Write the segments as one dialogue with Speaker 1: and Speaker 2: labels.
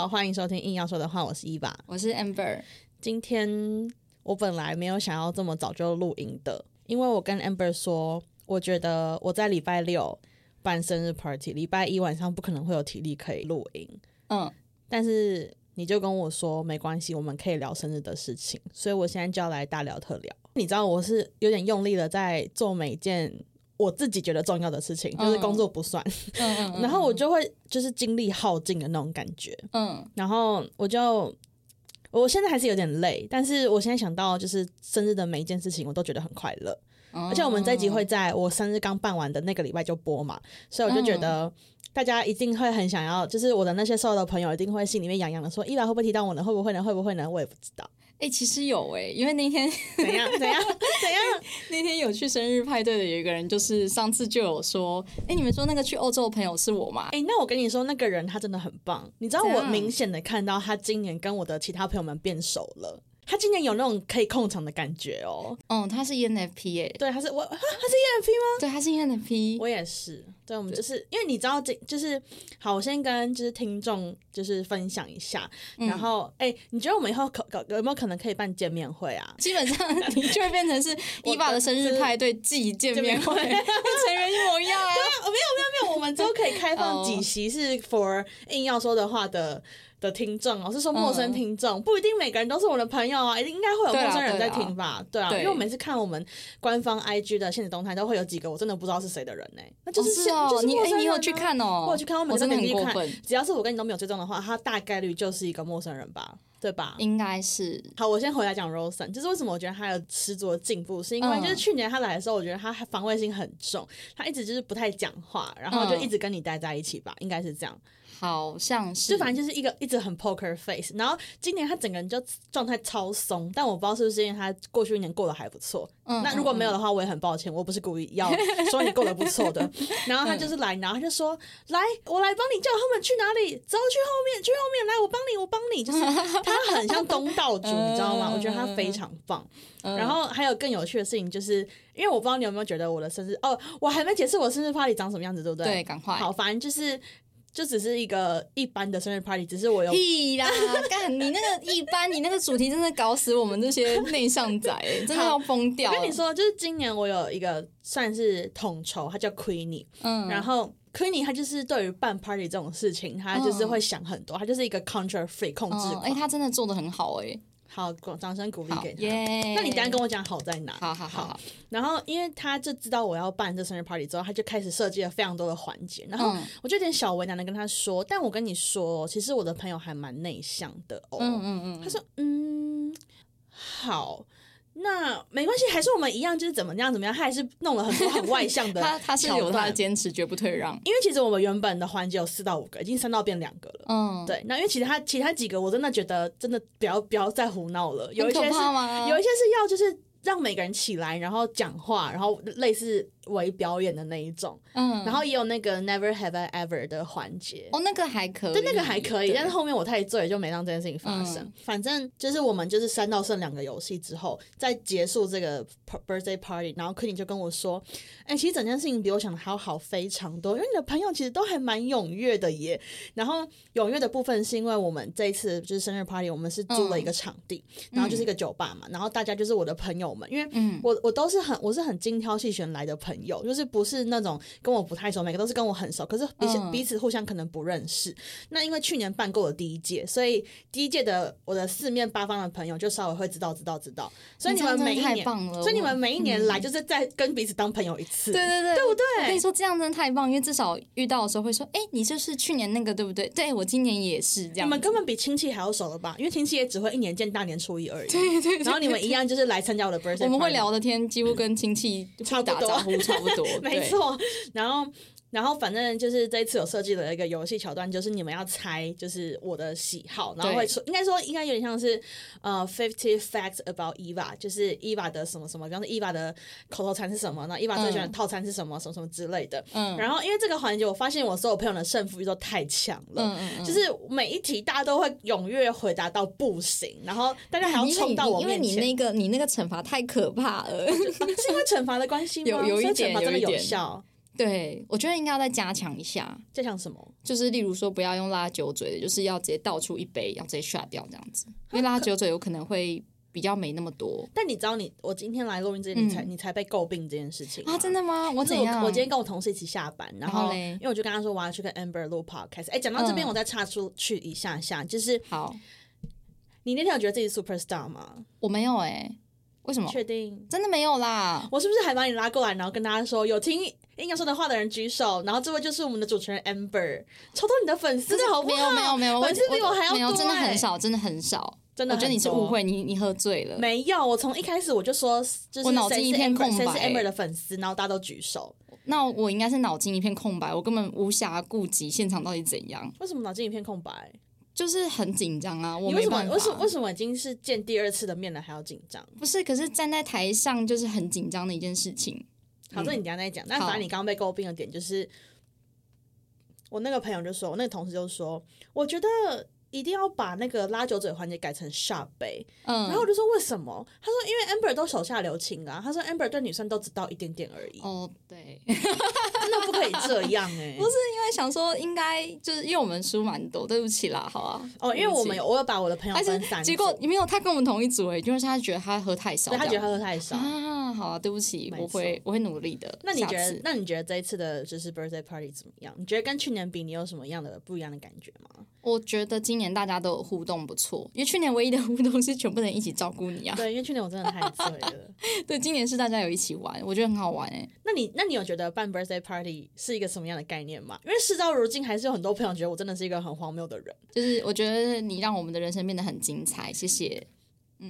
Speaker 1: 好，欢迎收听硬要说的话，我是伊娃。
Speaker 2: 我是 Amber。
Speaker 1: 今天我本来没有想要这么早就录音的，因为我跟 Amber 说，我觉得我在礼拜六办生日 party，礼拜一晚上不可能会有体力可以录音。
Speaker 2: 嗯，
Speaker 1: 但是你就跟我说没关系，我们可以聊生日的事情，所以我现在就要来大聊特聊。你知道我是有点用力的在做每件我自己觉得重要的事情，就是工作不算，然后我就会就是精力耗尽的那种感觉，
Speaker 2: 嗯
Speaker 1: 然后我就。我现在还是有点累，但是我现在想到就是生日的每一件事情，我都觉得很快乐。
Speaker 2: 嗯，
Speaker 1: 而且我们这一集会在我生日刚办完的那个礼拜就播嘛，所以我就觉得大家一定会很想要，就是我的那些所有的朋友一定会心里面痒痒的说，伊娃会不会提到我呢？会不会呢？会不会呢？我也不知道。
Speaker 2: 哎、其实有哎、因为那天
Speaker 1: 怎样？怎样？怎样？
Speaker 2: 那天有去生日派对的有一个人，就是上次就有说，哎、你们说那个去欧洲的朋友是我吗？
Speaker 1: 哎、那我跟你说，那个人他真的很棒。你知道，我明显的看到他今年跟我的其他朋友们变熟了。他今年有那种可以控场的感觉哦。
Speaker 2: 哦，他是 ENFP 哎、
Speaker 1: 对，他是我，啊他是 ENFP 吗？
Speaker 2: 对，他是 ENFP。
Speaker 1: 我也是，对，我们就是因为你知道这就是好，我先跟就是听众就是分享一下，然后哎、你觉得我们以后可可有没有可能可以办见面会啊？
Speaker 2: 基本上你就会变成是伊娃的生日派对季见面会，跟
Speaker 1: 见面会
Speaker 2: 成员一模一样啊。
Speaker 1: 哦，没有没有没有，我们都可以开放
Speaker 2: 哦
Speaker 1: 几席是 for 硬要说的话的的听众哦，是说陌生听众，不一定每个人都是我的朋友啊，一定应该会有陌生人在听吧？对啊，
Speaker 2: 对
Speaker 1: 因为我每次看我们官方 IG 的现实动态，都会有几个我真的不知道是谁的人呢、那就是
Speaker 2: 哦
Speaker 1: 就是
Speaker 2: 你哎你有去看哦。
Speaker 1: 我有去看，我每次
Speaker 2: 我真的
Speaker 1: 点进去看只要是我跟你都没有追踪的话，他大概率就是一个陌生人吧，对吧？
Speaker 2: 应该是。
Speaker 1: 好，我先回来讲 Rosen，就是为什么我觉得他有十足的进步，是因为
Speaker 2: 嗯。
Speaker 1: 就是去年他来的时候，我觉得他防卫心很重，他一直就是不太讲话，然后就
Speaker 2: 嗯。
Speaker 1: 一直跟你待在一起吧，应该是这样。
Speaker 2: 好像是，
Speaker 1: 就反正就是一个一直很 poker face，然后今年他整个人就状态超松，但我不知道是不是因为他过去一年过得还不错。
Speaker 2: 嗯
Speaker 1: 那如果没有的话，我也很抱歉，我不是故意要 说你过得不错的。然后他就是来，然后他就说：“ 来，我来帮你叫他们去哪里，走去后面，去后面，来，我帮你，我帮你。”就是他很像东道主，你知道吗？我觉得他非常棒。
Speaker 2: 嗯
Speaker 1: 然后还有更有趣的事情，就是因为我不知道你有没有觉得我的生日哦，我还没解释我生日 party 长什么样子，对不对？
Speaker 2: 对赶快
Speaker 1: 好，反正就是就只是一个一般的生日 party，只是我有
Speaker 2: 屁啦！干你那个一般，你那个主题真的搞死我们这些内向仔、欸，真的要疯掉。
Speaker 1: 我跟你说，就是今年我有一个算是统筹，他叫 Queenie，、
Speaker 2: 嗯，
Speaker 1: 然后 Queenie 他就是对于办 party 这种事情，他就是会想很多，他就是一个 control free 控制。
Speaker 2: 哎、他真的做的很好、欸，
Speaker 1: 好，掌声鼓励给他。
Speaker 2: 耶！
Speaker 1: 那你等一下跟我讲好在哪？
Speaker 2: 好好好好，
Speaker 1: 然后，因为他就知道我要办这生日 party 之后，他就开始设计了非常多的环节。然后
Speaker 2: 嗯
Speaker 1: 我就有点小为难的跟他说，但我跟你说，其实我的朋友还蛮内向的哦。
Speaker 2: 嗯嗯嗯，
Speaker 1: 他说：“嗯，好，那没关系，还是我们一样，就是怎么样怎么样。”他还是弄了很多很外向的
Speaker 2: 他他是有他的坚持，绝不退让。
Speaker 1: 因为其实我们原本的环节有四到五个，已经三到变两个了。
Speaker 2: 嗯，
Speaker 1: 对，那因为其他其他几个我真的觉得真的不要不要再胡闹了，有一些是
Speaker 2: 吗？
Speaker 1: 有一些是要就是让每个人起来，然后讲话，然后类似为表演的那一种，
Speaker 2: 嗯，
Speaker 1: 然后也有那个 Never Have I Ever 的环节。
Speaker 2: 哦，那个还可以，
Speaker 1: 对，那个还可以，但是后面我太醉，就没让这件事情发生。
Speaker 2: 嗯。
Speaker 1: 反正就是我们就是三到剩两个游戏之后，在结束这个 birthday party，然后 Queenie 就跟我说：“哎、其实整件事情比我想的还要好非常多，因为你的朋友其实都还蛮踊跃的耶。然后踊跃的部分是因为我们这一次就是生日 party，我们是租了一个场地，然后就是一个酒吧嘛，然后大家就是我的朋友们，因为
Speaker 2: 嗯。
Speaker 1: 我我都是很我是很精挑细选来的朋友，就是不是那种跟我不太熟，每个都是跟我很熟，可是彼此、
Speaker 2: 嗯
Speaker 1: 彼此互相可能不认识。那因为去年办过了第一届，所以第一届的我的四面八方的朋友就稍微会知道知道知道，所以你们每一年
Speaker 2: 太棒了
Speaker 1: 所以你们每一年来就是在跟彼此当朋友一次，
Speaker 2: 对对对，
Speaker 1: 对不
Speaker 2: 我跟
Speaker 1: 对
Speaker 2: 你？说，这样真的太棒，因为至少遇到的时候会说，哎、你就是去年那个对不对？对我今年也是这样。
Speaker 1: 你们根本比亲戚还要熟了吧？因为亲戚也只会一年见大年初一而已。对对然后你们一样就是来参加我的 birthday，
Speaker 2: 我们会聊的天几乎跟亲戚
Speaker 1: 差不多
Speaker 2: 差不多，
Speaker 1: 没。错。然后，然后反正就是这一次有设计了一个游戏桥段，就是你们要猜，就是我的喜好，然后会说，应该说应该有点像是呃 fifty facts about Eva，就是 Eva 的什么什么，比方说 Eva 的口头禅是什么，那 Eva 最喜欢的套餐是什么，什么什么之类的。
Speaker 2: 嗯
Speaker 1: 然后因为这个环节，我发现我所有朋友的胜负欲都太强了。
Speaker 2: 嗯嗯嗯
Speaker 1: 就是每一题大家都会踊跃回答到不行，然后大家还要冲到我
Speaker 2: 面前因为你那个你那个惩罚太可怕了，
Speaker 1: 是因为惩罚的关系 吗？
Speaker 2: 有有一点
Speaker 1: 惩罚真的有效。
Speaker 2: 对，我觉得应该要再加强一下，
Speaker 1: 在想什么？
Speaker 2: 就是例如说不要用拉酒嘴的，就是要直接倒出一杯，要直接刷掉这样子，因为拉酒嘴有可能会比较没那么多
Speaker 1: 但你知道你我今天来录音之前，你才、你才被诟病这件事情
Speaker 2: 嗯啊，真
Speaker 1: 的。
Speaker 2: 的吗？我怎样？
Speaker 1: 我今天跟我同事一起下班，然后
Speaker 2: 然后嘞
Speaker 1: 因为我就跟他说我要去跟 Amber 录 podcast。哎，讲到这边，
Speaker 2: 嗯
Speaker 1: 我再插出去一下下，就是
Speaker 2: 好，
Speaker 1: 你那天有觉得自己 super star 吗？
Speaker 2: 我没有哎、为什么？
Speaker 1: 确定？
Speaker 2: 真的没有啦。
Speaker 1: 我是不是还把你拉过来，然后跟大家说有听阴阳说的话的人举手，然后这位就是我们的主持人 Amber，抽到你的粉丝好不
Speaker 2: 没？有没有没有，
Speaker 1: 粉丝比我还要
Speaker 2: 没有，
Speaker 1: 多
Speaker 2: 真的很
Speaker 1: 欸
Speaker 2: 少，真的很少。
Speaker 1: 真的
Speaker 2: 我觉得你是误会，你你喝醉了。
Speaker 1: 没有，我从一开始我就说，就是
Speaker 2: 我脑筋一片空白
Speaker 1: 谁是 Amber 的粉丝，然后大家都举手。
Speaker 2: 那我应该是脑筋一片空白，我根本无暇顾及现场到底怎样，
Speaker 1: 为什么脑筋一片空白？
Speaker 2: 就是很紧张啊。我
Speaker 1: 为什么。为什么为什么已经是见第二次的面了还要紧张？
Speaker 2: 不是？可是站在台上就是很紧张的一件事情。
Speaker 1: 好，这你等一下再讲。但
Speaker 2: 好
Speaker 1: 反正你刚刚被诟病的点就是，我那个朋友就说，我那个同事就说，我觉得一定要把那个拉酒嘴环节改成 shot 杯。
Speaker 2: 嗯，
Speaker 1: 然后我就说为什么？他说因为 Amber 都手下留情啊。他说 Amber 对女生都只到一点点而已，
Speaker 2: 哦，对，
Speaker 1: 真的不可以这样哎、
Speaker 2: 不是因为想说应该就是因为我们输蛮多，对不起啦，好啊。
Speaker 1: 哦，因为我们有我有把我的朋友，分散
Speaker 2: 结果没有他跟我们同一组哎，就是他觉得他喝太少
Speaker 1: 他觉得他喝太少。
Speaker 2: 啊，好啊，对不起，我会我会努力的。
Speaker 1: 那你觉得？那你觉得这一次的就是 birthday party 怎么样？你觉得跟去年比，你有什么样的不一样的感觉吗？
Speaker 2: 我觉得今年大家都有互动不错，因为去年唯一的互动是全部人一起照顾你啊。
Speaker 1: 对，因为去年我真的太醉了。
Speaker 2: 对，今年是大家有一起玩，我觉得很好玩哎、
Speaker 1: 那你那你有觉得办 birthday party 是一个什么样的概念吗？因为事到如今，还是有很多朋友觉得我真的是一个很荒谬的人。
Speaker 2: 就是我觉得你让我们的人生变得很精彩，谢谢。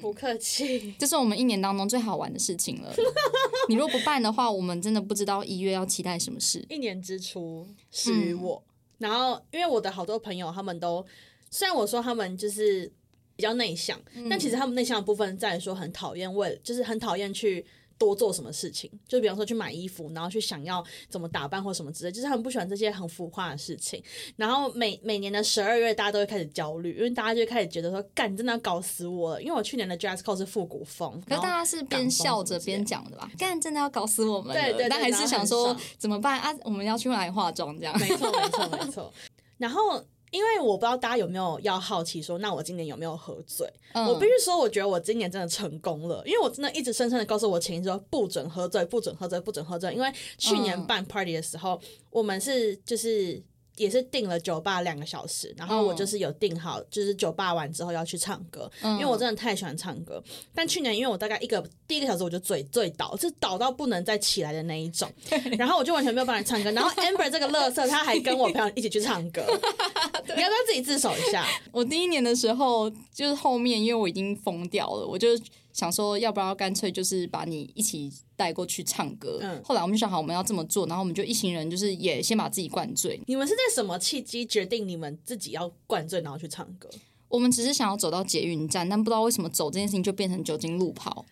Speaker 1: 不客气。
Speaker 2: 这是我们一年当中最好玩的事情了。你如果不办的话，我们真的不知道一月要期待什么事。
Speaker 1: 一年之初始于我，然后因为我的好多朋友他们都，虽然我说他们就是比较内向，但其实他们内向的部分在于说很讨厌为，就是很讨厌去。多做什么事情，就比方说去买衣服，然后去想要怎么打扮或什么之类，就是他们不喜欢这些很浮夸的事情。然后每每年的十二月，大家都会开始焦虑，因为大家就开始觉得说，干，你真的要搞死我了。因为我去年的 dress code 是复古风，
Speaker 2: 可是大家是边笑着边讲的吧？干，真的要搞死我们了！
Speaker 1: 对对对
Speaker 2: 但还是想说怎么办啊？我们要去哪里化妆这样？
Speaker 1: 没错，没错，没错。然后，因为我不知道大家有没有要好奇说，那我今年有没有喝醉？
Speaker 2: 嗯
Speaker 1: 我必须说，我觉得我今年真的成功了，因为我真的一直深深的告诉我前一说不准喝醉，不准喝醉，不准喝醉。因为去年
Speaker 2: 嗯
Speaker 1: 办 party 的时候，我们是就是。也是订了酒吧两个小时，然后我
Speaker 2: 嗯
Speaker 1: 就是有订好，就是酒吧完之后要去唱歌，
Speaker 2: 嗯
Speaker 1: 因为我真的太喜欢唱歌。但去年因为我大概一个第一个小时我就醉醉倒，是倒到不能再起来的那一种，然后我就完全没有办法唱歌。然后 Amber 这个乐色，他还跟我朋友一起去唱歌，你要不要自己自首一下？
Speaker 2: 我第一年的时候，就是后面因为我已经疯掉了，我就想说，要不要干脆就是把你一起带过去唱歌。
Speaker 1: 嗯
Speaker 2: 后来我们就想好我们要这么做，然后我们就一行人就是也先把自己灌醉。
Speaker 1: 你们是在什么契机决定你们自己要灌醉然后去唱歌？
Speaker 2: 我们只是想要走到捷运站，但不知道为什么走这件事情就变成酒精路跑。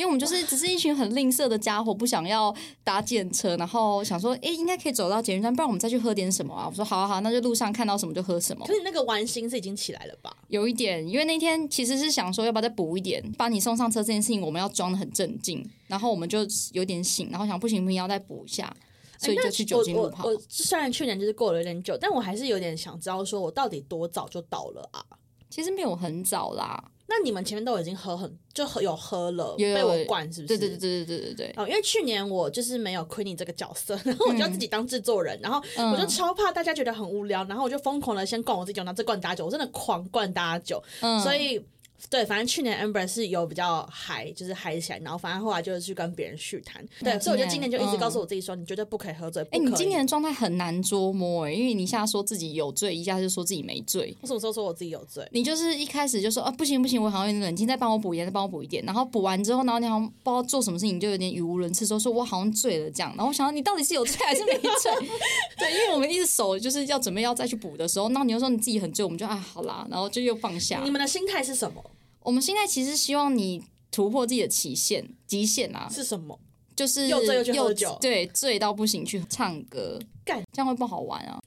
Speaker 2: 因为我们就是只是一群很吝啬的家伙，不想要搭建车，然后想说，诶，应该可以走到捷运站，不然我们再去喝点什么啊？我说好啊好啊，那就路上看到什么就喝什么
Speaker 1: 可。是你那个玩心是已经起来了吧？
Speaker 2: 有一点，因为那天其实是想说要不要再补一点，把你送上车这件事情，我们要装的很镇静，然后我们就有点醒，然后想不行不行要再补一下，所以就去酒精路跑
Speaker 1: 我。我虽然去年就是过了有点久，但我还是有点想知道，说我到底多早就到了啊？
Speaker 2: 其实没有很早啦，
Speaker 1: 那你们前面都已经喝很，就喝，有喝了，被我灌是不是？
Speaker 2: 对对对对对对。
Speaker 1: 因为去年我就是没有亏你这个角色，然后我就要自己当制作人，然后我就超怕大家觉得很无聊，然后我就疯狂的先灌我自己，酒拿这罐打酒，我真的狂灌大家酒。所以。对，反正去年 Amber 是有比较嗨，就是嗨起来，然后反正后来就是去跟别人续谈，对，
Speaker 2: 嗯
Speaker 1: 所以我就今年就一直
Speaker 2: 嗯
Speaker 1: 告诉我自己说，你绝对不可以喝醉，
Speaker 2: 哎。你今年的状态很难捉摸哎、因为你一下说自己有醉，一下就说自己没醉。
Speaker 1: 我什么时候说我自己有醉？
Speaker 2: 你就是一开始就说啊不行不行，我好像有点冷静，再帮我补一点，再帮我补一点。然后补完之后，然后你好像不知道做什么事情，你就有点语无伦次，说说我好像醉了这样。然后我想到你到底是有醉还是没醉？对，因为我们一直手就是要准备要再去补的时候，然后你又说你自己很醉，我们就啊好啦，然后就又放下
Speaker 1: 你。们的心态是什么？
Speaker 2: 我们现在其实希望你突破自己的期限极限啊，
Speaker 1: 是什么？
Speaker 2: 就是
Speaker 1: 又醉又去喝酒
Speaker 2: 对，醉到不行去唱歌，
Speaker 1: 干
Speaker 2: 这样会不好玩啊。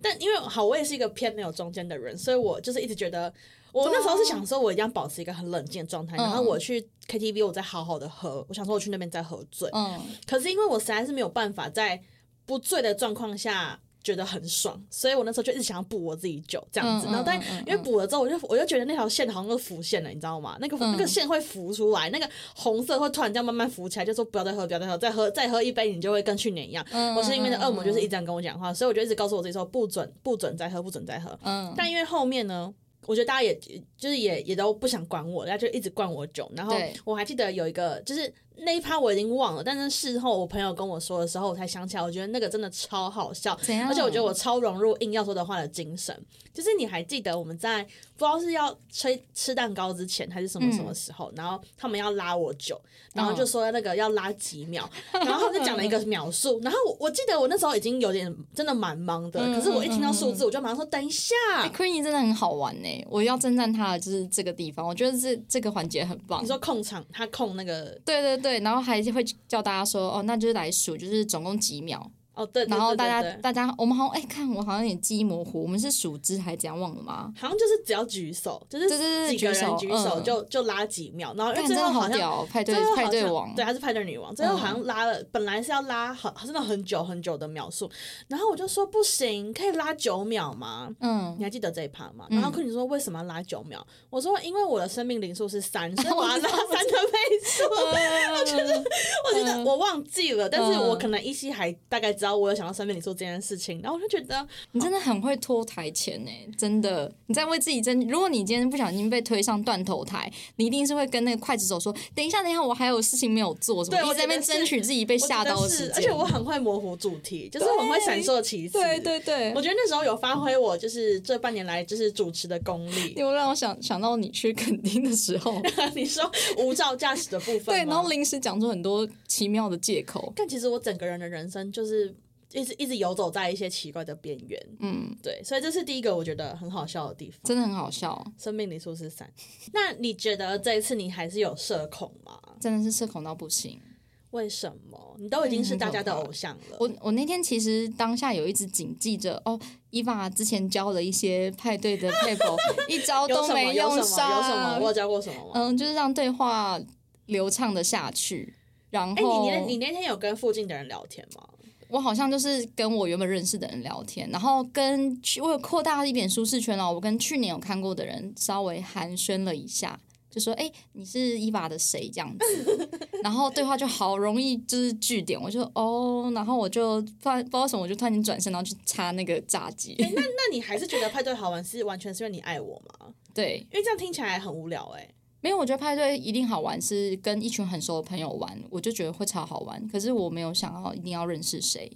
Speaker 1: 但因为好，我也是一个偏没有中间的人，所以我就是一直觉得，我那时候是想说，我一定要保持一个很冷静的状态，然后
Speaker 2: 嗯
Speaker 1: 我去 KTV，我再好好的喝。我想说我去那边再喝醉，
Speaker 2: 嗯，
Speaker 1: 可是因为我实在是没有办法在不醉的状况下。觉得很爽，所以我那时候就一直想要补我自己酒这样子，
Speaker 2: 嗯
Speaker 1: 然后但因为补了之后，我就我就觉得那条线好像都浮现了，你知道吗？那个、
Speaker 2: 嗯
Speaker 1: 那个线会浮出来，那个红色会突然这样慢慢浮起来，就说不要再喝，不要再喝，再喝再喝一杯，你就会跟去年一样。
Speaker 2: 嗯
Speaker 1: 我是因为那恶魔就是一直
Speaker 2: 直
Speaker 1: 这样跟我讲话，所以我就一直告诉我自己说不准不准再喝，不准再喝。
Speaker 2: 嗯，
Speaker 1: 但因为后面呢，我觉得大家也就是也也都不想管我，大家就一直灌我酒。然后我还记得有一个，就是那一趴我已经忘了，但是事后我朋友跟我说的时候，我才想起来，我觉得那个真的超好笑。而且我觉得我超融入硬要说的话的精神，就是你还记得我们在不知道是要吹吃蛋糕之前还是什么什么时候，然后他们要拉我酒，然后就说那个要拉几秒，然后就讲了一个 秒数，然后我我记得我那时候已经有点真的蛮忙的，
Speaker 2: 嗯
Speaker 1: 可是我一听到数字，我就马上说等一下，
Speaker 2: 哎 Queenie 真的很好玩呢，我要称赞他的就是这个地方，我觉得这这个环节很棒
Speaker 1: 你。说控场，他控那个
Speaker 2: 对对对，对然后还会叫大家说哦，那就是来数，就是总共几秒，
Speaker 1: 哦，对，对
Speaker 2: 然后大家大家我们好像哎，看我好像有点记忆模糊，我们是数支还是怎样忘了吗？
Speaker 1: 好像就是只要举手，就是几个
Speaker 2: 举手
Speaker 1: 人举手
Speaker 2: 嗯
Speaker 1: 就就拉几秒，然后因为
Speaker 2: 看真的
Speaker 1: 最后好像
Speaker 2: 对派对王，
Speaker 1: 对，她是派对女王，最后
Speaker 2: 嗯
Speaker 1: 好像拉了，本来是要拉很真的很久很久的秒数，然后我就说不行，可以拉九秒吗？
Speaker 2: 嗯
Speaker 1: 你，还记得这一趴吗？然后坤你说为什么要拉九秒？我说因为我的生命灵数是三，所以我要拉 三的倍数。我觉得我觉得我忘记了，但是
Speaker 2: 嗯
Speaker 1: 我可能依稀还大概知道我有想到身边你做这件事情，然后我就觉得
Speaker 2: 你真的很会拖台前呢，真的，你在为自己争。如果你今天不小心被推上断头台，你一定是会跟那个刽子手说：“等一下，等一下，我还有事情没有做。”什么？
Speaker 1: 对
Speaker 2: 一直在那边争取自己被吓到的时间。
Speaker 1: 而且我很会模糊主题，就是我很会闪烁其词。
Speaker 2: 对对对
Speaker 1: 我，觉得那时候有发挥我就是这半年来就是主持的功力。
Speaker 2: 又让我想想到你去垦丁的时候，
Speaker 1: 你说无照驾驶的部分
Speaker 2: 对，然后临时讲出很多奇妙的借口。
Speaker 1: 但其实我整个人的人生就是一直一直游走在一些奇怪的边缘。
Speaker 2: 嗯，
Speaker 1: 对，所以这是第一个我觉得很好笑的地方。
Speaker 2: 真的很好笑，
Speaker 1: 生命里数是三，那你觉得这一次你还是有社恐吗？
Speaker 2: 真的是社恐到不行。
Speaker 1: 为什么？你都已经是大家的偶像了。
Speaker 2: 我我那天其实当下有一直谨记着哦，伊娃之前教了一些派对的配 合，一招？都没
Speaker 1: 有什么？有。什么？我有教过什么吗？
Speaker 2: 嗯，就是让对话流畅的下去。然后
Speaker 1: 哎、
Speaker 2: 后
Speaker 1: 你那你那天有跟附近的人聊天吗？
Speaker 2: 我好像就是跟我原本认识的人聊天，然后跟去我有扩大一点舒适圈哦。我跟去年有看过的人稍微寒暄了一下，就说：“哎、你是伊娃的谁？”这样子，然后对话就好容易就是据点，我就哦，然后我就突然不知道为什么，我就突然间转身，然后去插那个炸鸡。
Speaker 1: 那你还是觉得派对好玩是完全是因为你爱我吗？
Speaker 2: 对，
Speaker 1: 因为这样听起来很无聊哎、
Speaker 2: 没有，我觉得派对一定好玩，是跟一群很熟的朋友玩，我就觉得会超好玩。可是我没有想要一定要认识谁。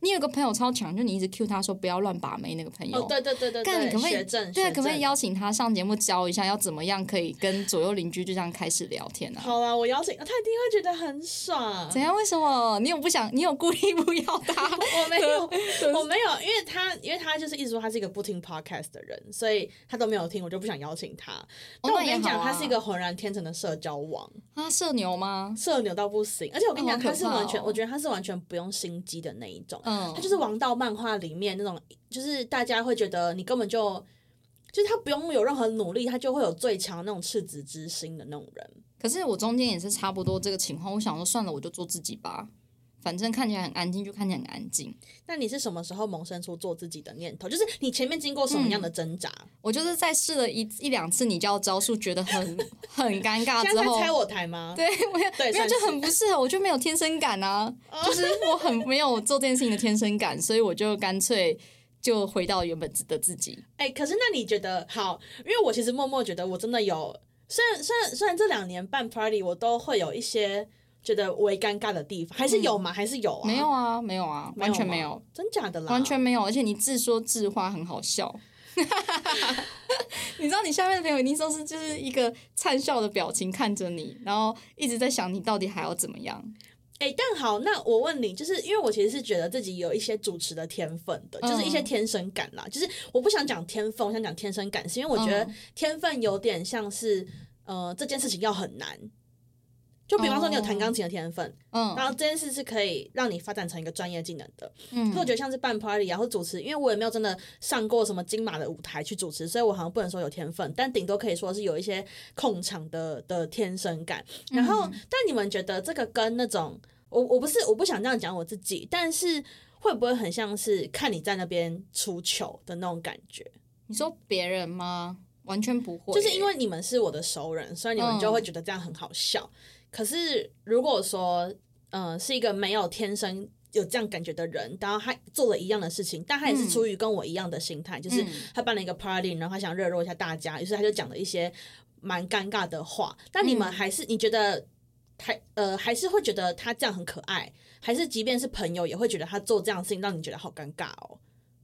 Speaker 2: 你有个朋友超强，就你一直 cue 他说不要乱把妹那个朋友。
Speaker 1: 哦，对对对对对，
Speaker 2: 干你可不可以对啊，可不可以邀请他上节目教一下，要怎么样可以跟左右邻居就这样开始聊天啊？
Speaker 1: 好啦，我邀请他，一定会觉得很爽。
Speaker 2: 怎样？为什么？你有不想？你有故意不要他？
Speaker 1: 我没有，我没有，因为他，因为他就是一直说他是一个不听 podcast 的人，所以他都没有听，我就不想邀请他。但我跟你讲，他是一个浑然天成的社交王，
Speaker 2: 他，社牛吗？
Speaker 1: 社牛到不行。而且我跟你讲，他是完全，
Speaker 2: 哦
Speaker 1: 我觉得他是完全不用心机的那一种。
Speaker 2: 嗯，
Speaker 1: 他就是王道漫画里面那种，就是大家会觉得你根本就，就是他不用有任何努力，他就会有最强那种赤子之心的那种人。
Speaker 2: 可是我中间也是差不多这个情况，我想说算了，我就做自己吧，反正看起来很安静，就看起来很安静。
Speaker 1: 那你是什么时候萌生出做自己的念头？就是你前面经过什么样的挣扎？
Speaker 2: 我就是在试了一一两次你教的招数，觉得很 很尴尬
Speaker 1: 现
Speaker 2: 之后，
Speaker 1: 在在猜我台吗？
Speaker 2: 对，我也没有就很不适合，我就没有天生感啊，就是我很没有做这件事情的天生感，所以我就干脆就回到原本的自己。
Speaker 1: 哎、可是那你觉得好？因为我其实默默觉得我真的有，虽然虽然虽然这两年办 party 我都会有一些觉得微尴尬的地方，还是有吗？还是有啊？
Speaker 2: 没有啊，没有啊，完全没有，，
Speaker 1: 真假的啦？
Speaker 2: 完全没有，而且你自说自话很好笑。你知道你下面的朋友一定说是就是一个灿笑的表情看着你，然后一直在想你到底还要怎么样。
Speaker 1: 哎、但好，那我问你，就是因为我其实是觉得自己有一些主持的天分的，就是一些
Speaker 2: 嗯
Speaker 1: 天生感啦。就是我不想讲天分，我想讲天生感，是因为我觉得
Speaker 2: 嗯
Speaker 1: 天分有点像是，呃，这件事情要很难。就比方说，你有弹钢琴的天分，
Speaker 2: 嗯
Speaker 1: 然后这件事是可以让你发展成一个专业技能的。
Speaker 2: 嗯
Speaker 1: 可我觉得像是办 party 啊，或主持，因为我也没有真的上过什么金马的舞台去主持，所以我好像不能说有天分，但顶多可以说是有一些控场的的天生感。然后，但你们觉得这个跟那种我我不是我不想这样讲我自己，但是会不会很像是看你在那边出糗的那种感觉？
Speaker 2: 你说别人吗？完全不会，
Speaker 1: 就是因为你们是我的熟人，所以你们就会觉得这样很好笑。可是如果说，呃，是一个没有天生有这样感觉的人，然后他做了一样的事情，但他也是出于跟我一样的心态，就是他办了一个 party，然后他想热络一下大家，于是他就讲了一些蛮尴尬的话。但你们还是你觉得还呃还是会觉得他这样很可爱，还是即便是朋友也会觉得他做这样的事情让你觉得好尴尬哦？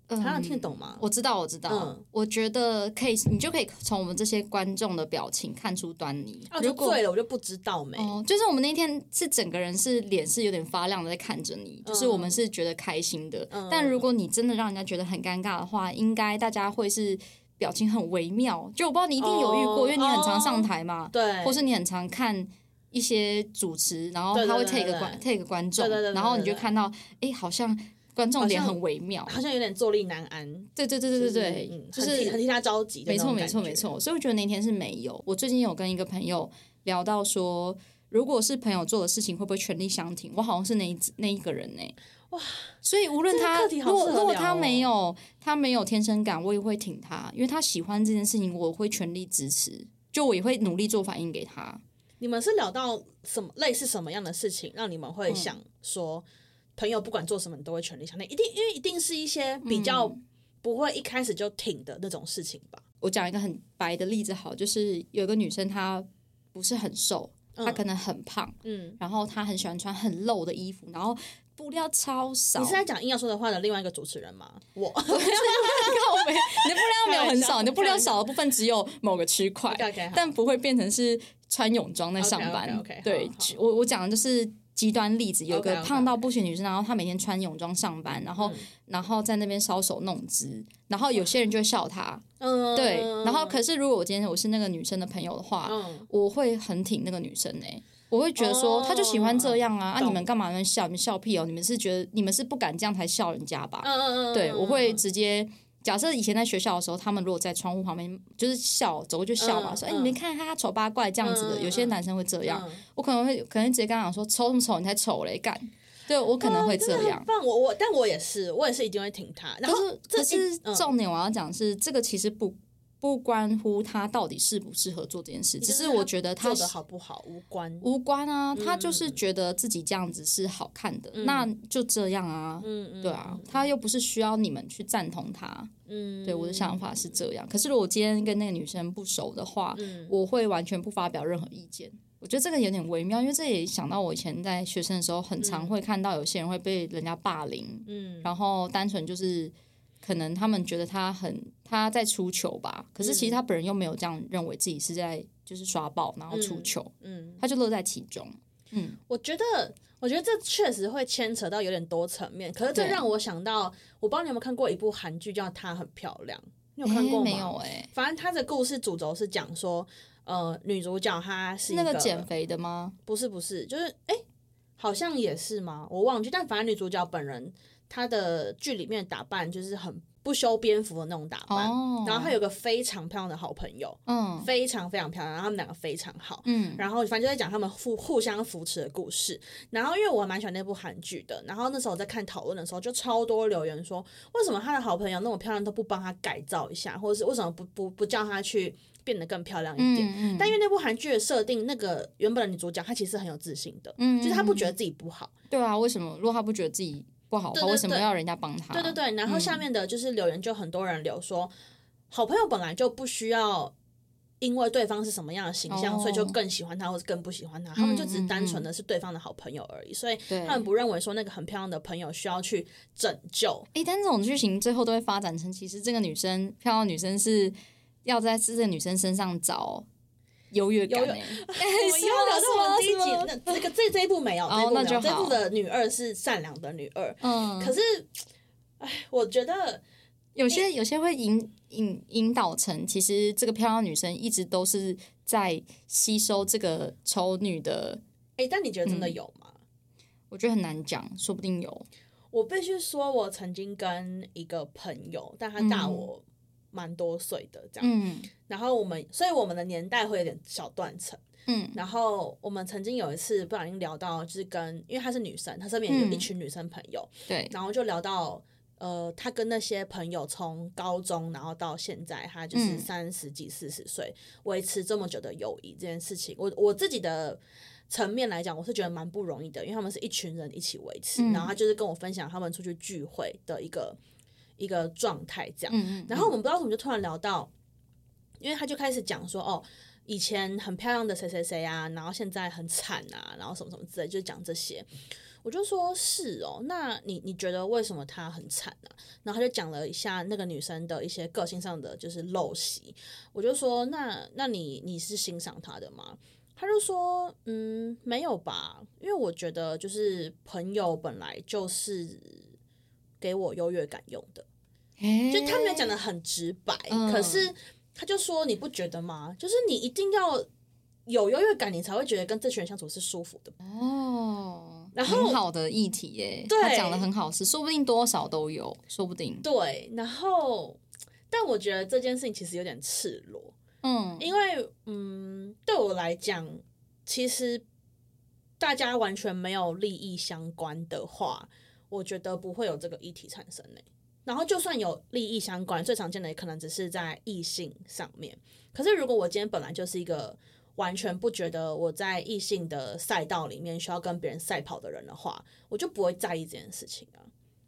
Speaker 1: 他能听得懂吗？
Speaker 2: 我知道，我知道。
Speaker 1: 嗯
Speaker 2: 我觉得可以，你就可以从我们这些观众的表情看出端倪。
Speaker 1: 啊，
Speaker 2: 如果
Speaker 1: 醉了，我就不知道没。
Speaker 2: 哦，就是我们那天是整个人是脸是有点发亮的在看着你，就是我们是觉得开心的。
Speaker 1: 嗯
Speaker 2: 但如果你真的让人家觉得很尴尬的话，应该大家会是表情很微妙。就我不知道你一定有遇过，
Speaker 1: 哦
Speaker 2: 因为你很常上台嘛，
Speaker 1: 对，
Speaker 2: 或是你很常看。一些主持，然后他会 take
Speaker 1: 对
Speaker 2: 观 take 观众
Speaker 1: 对对对，对
Speaker 2: 然后你就看到，哎，好像观众脸很微妙，
Speaker 1: 好像有点坐立难安。
Speaker 2: 对对对对对对，
Speaker 1: 嗯，
Speaker 2: 就是
Speaker 1: 很替他着急的
Speaker 2: 没错，没错，没。错。所以我觉得那天是没有。我最近有跟一个朋友聊到说，如果是朋友做的事情，会不会全力相挺？我好像是那一那一个人呢、
Speaker 1: 哇！
Speaker 2: 所以无论他如果如果他
Speaker 1: 哦
Speaker 2: 没有他没有天生感，我也会挺他，因为他喜欢这件事情，我会全力支持。就我也会努力做反应给他。
Speaker 1: 你们是聊到什么类似什么样的事情，让你们会
Speaker 2: 嗯
Speaker 1: 想说，朋友不管做什么，你都会全力相挺？一定因为一定是一些比较
Speaker 2: 嗯
Speaker 1: 不会一开始就挺的那种事情吧？
Speaker 2: 我讲一个很白的例子，好，就是有个女生她不是很瘦，她可能很胖，
Speaker 1: 嗯，
Speaker 2: 然后她很喜欢穿很露的衣服，然后布料超少。
Speaker 1: 你是在讲硬要说的话的另外一个主持人吗？我
Speaker 2: 你的布料没有很少，你的布料少的部分只有某个区块 但不会变成是穿泳装在上班。对我我讲的就是极端例子，有个胖到不行女生，然后她每天穿泳装上班，然后、
Speaker 1: 嗯
Speaker 2: 然后在那边搔首弄姿，然后有些人就会笑她。
Speaker 1: 嗯，
Speaker 2: 对，然后可是如果我今天我是那个女生的朋友的话，
Speaker 1: 嗯，
Speaker 2: 我会很挺那个女生呢、我会觉得说，
Speaker 1: 哦
Speaker 2: 她就喜欢这样啊，啊，你们干嘛在那笑？你们笑屁哦！你们是觉得你们是不敢这样才笑人家吧？
Speaker 1: 嗯嗯嗯，
Speaker 2: 对，我会
Speaker 1: 嗯
Speaker 2: 直接假设以前在学校的时候，他们如果在窗户旁边就是笑，走过去笑嘛，说哎、你没看他丑八怪这样子的，有些男生会这样，
Speaker 1: 嗯。
Speaker 2: 我可能会可能直接跟他讲说丑什么丑，你才丑嘞，干，对我可能会这样
Speaker 1: 真的很。棒，我我但我也是，我也是一定会挺他。然
Speaker 2: 是
Speaker 1: 这
Speaker 2: 可是
Speaker 1: 嗯。
Speaker 2: 重点我要讲是，这个其实不不关乎他到底适不适合做这件事，只是我觉得他
Speaker 1: 做的好不好无关。
Speaker 2: 无关啊，他
Speaker 1: 嗯
Speaker 2: 就是觉得自己这样子是好看的，那就这样啊。
Speaker 1: 嗯嗯，
Speaker 2: 对啊，他又不是需要你们去赞同他。
Speaker 1: 嗯，
Speaker 2: 对我的想法是这样。可是如果今天跟那个女生不熟的话，
Speaker 1: 嗯
Speaker 2: 我会完全不发表任何意见。我觉得这个有点微妙，因为这也想到我以前在学生的时候，很常会看到有些人会被人家霸凌，
Speaker 1: 嗯，
Speaker 2: 然后单纯就是可能他们觉得他很他在出糗吧，可是其实他本人又没有这样认为自己是在就是刷爆然后出糗，
Speaker 1: 嗯，
Speaker 2: 他就乐在其中。嗯，
Speaker 1: 我觉得，我觉得这确实会牵扯到有点多层面。可是这让我想到，我不知道你有没有看过一部韩剧叫《她很漂亮》，你有看过吗？
Speaker 2: 诶没有哎、
Speaker 1: 反正它的故事主轴是讲说，呃，女主角她是一
Speaker 2: 那个减肥的吗？
Speaker 1: 不是不是，就是哎、诶好像也是吗？我忘记，但反正女主角本人她的剧里面的打扮就是很不修边幅的那种打扮，
Speaker 2: 哦
Speaker 1: 然后他有个非常漂亮的好朋友，
Speaker 2: 嗯
Speaker 1: 非常非常漂亮，然后他们两个非常好。
Speaker 2: 嗯
Speaker 1: 然后反正就在讲他们互互相扶持的故事。然后因为我蛮喜欢那部韩剧的，然后那时候我在看讨论的时候，就超多留言说，为什么他的好朋友那么漂亮都不帮他改造一下，或者是为什么不不不叫他去变得更漂亮一点？
Speaker 2: 嗯嗯，
Speaker 1: 但因为那部韩剧的设定，那个原本的女主角她其实很有自信的，
Speaker 2: 嗯
Speaker 1: 就是她不觉得自己不好。
Speaker 2: 对啊，为什么？如果她不觉得自己不好的话，
Speaker 1: 对对对
Speaker 2: 为什么要人家帮他？
Speaker 1: 对对对，然后下面的就是留言就很多人留说，好朋友本来就不需要。因为对方是什么样的形象，
Speaker 2: 哦
Speaker 1: 所以就更喜欢他，或者更不喜欢他。他们就只是单纯的是对方的好朋友而已，所以他们不认为说那个很漂亮的朋友需要去拯救。
Speaker 2: 哎，但这种剧情最后都会发展成，其实这个女生漂亮女生是要在这个女生身上找优越感哎，
Speaker 1: 我们
Speaker 2: 是
Speaker 1: 要聊
Speaker 2: 吗
Speaker 1: 到我们第一集，那这个这这一部没有，
Speaker 2: 哦那就好
Speaker 1: 这部的女二是善良的女二。
Speaker 2: 嗯，
Speaker 1: 可是，哎，我觉得
Speaker 2: 有些有些会引引引导成，其实这个漂亮女生一直都是在吸收这个丑女的，
Speaker 1: 哎，但你觉得真的
Speaker 2: 嗯
Speaker 1: 有吗？
Speaker 2: 我觉得很难讲，说不定有。
Speaker 1: 我必须说，我曾经跟一个朋友，但他大
Speaker 2: 嗯
Speaker 1: 我蛮多岁的这样。
Speaker 2: 嗯。
Speaker 1: 然后我们，所以我们的年代会有点小断层。
Speaker 2: 嗯。
Speaker 1: 然后我们曾经有一次不小心聊到，就是跟因为她是女生，她身边有一群女生朋友，
Speaker 2: 对，
Speaker 1: 然后就聊到。呃，她跟那些朋友从高中，然后到现在，她就是
Speaker 2: 嗯。
Speaker 1: 三十几、四十岁，维持这么久的友谊这件事情，我我自己的层面来讲，我是觉得蛮不容易的，因为他们是一群人一起维持，
Speaker 2: 嗯。
Speaker 1: 然后她就是跟我分享他们出去聚会的一个一个状态这样。
Speaker 2: 嗯嗯，
Speaker 1: 然后我们不知道怎么就突然聊到，因为他就开始讲说，哦，以前很漂亮的谁谁谁啊，然后现在很惨啊，然后什么什么之类，就讲这些。我就说是哦，那你你觉得为什么她很惨呢、然后他就讲了一下那个女生的一些个性上的就是陋习。我就说，那那你你是欣赏她的吗？他就说，嗯，没有吧，因为我觉得就是朋友本来就是给我优越感用的。就
Speaker 2: 就
Speaker 1: 他没有讲的很直白，
Speaker 2: 嗯
Speaker 1: 可是他就说你不觉得吗？就是你一定要有优越感，你才会觉得跟这群人相处是舒服的。
Speaker 2: 哦，
Speaker 1: 然后
Speaker 2: 很好的议题耶，
Speaker 1: 对
Speaker 2: 他讲的很好，是说不定多少都有，说不定，
Speaker 1: 对，然后但我觉得这件事情其实有点赤裸，
Speaker 2: 嗯，
Speaker 1: 因为嗯，对我来讲，其实大家完全没有利益相关的话，我觉得不会有这个议题产生呢。然后就算有利益相关，最常见的也可能只是在异性上面。可是如果我今天本来就是一个完全不觉得我在异性的赛道里面需要跟别人赛跑的人的话，我就不会在意这件事情啊。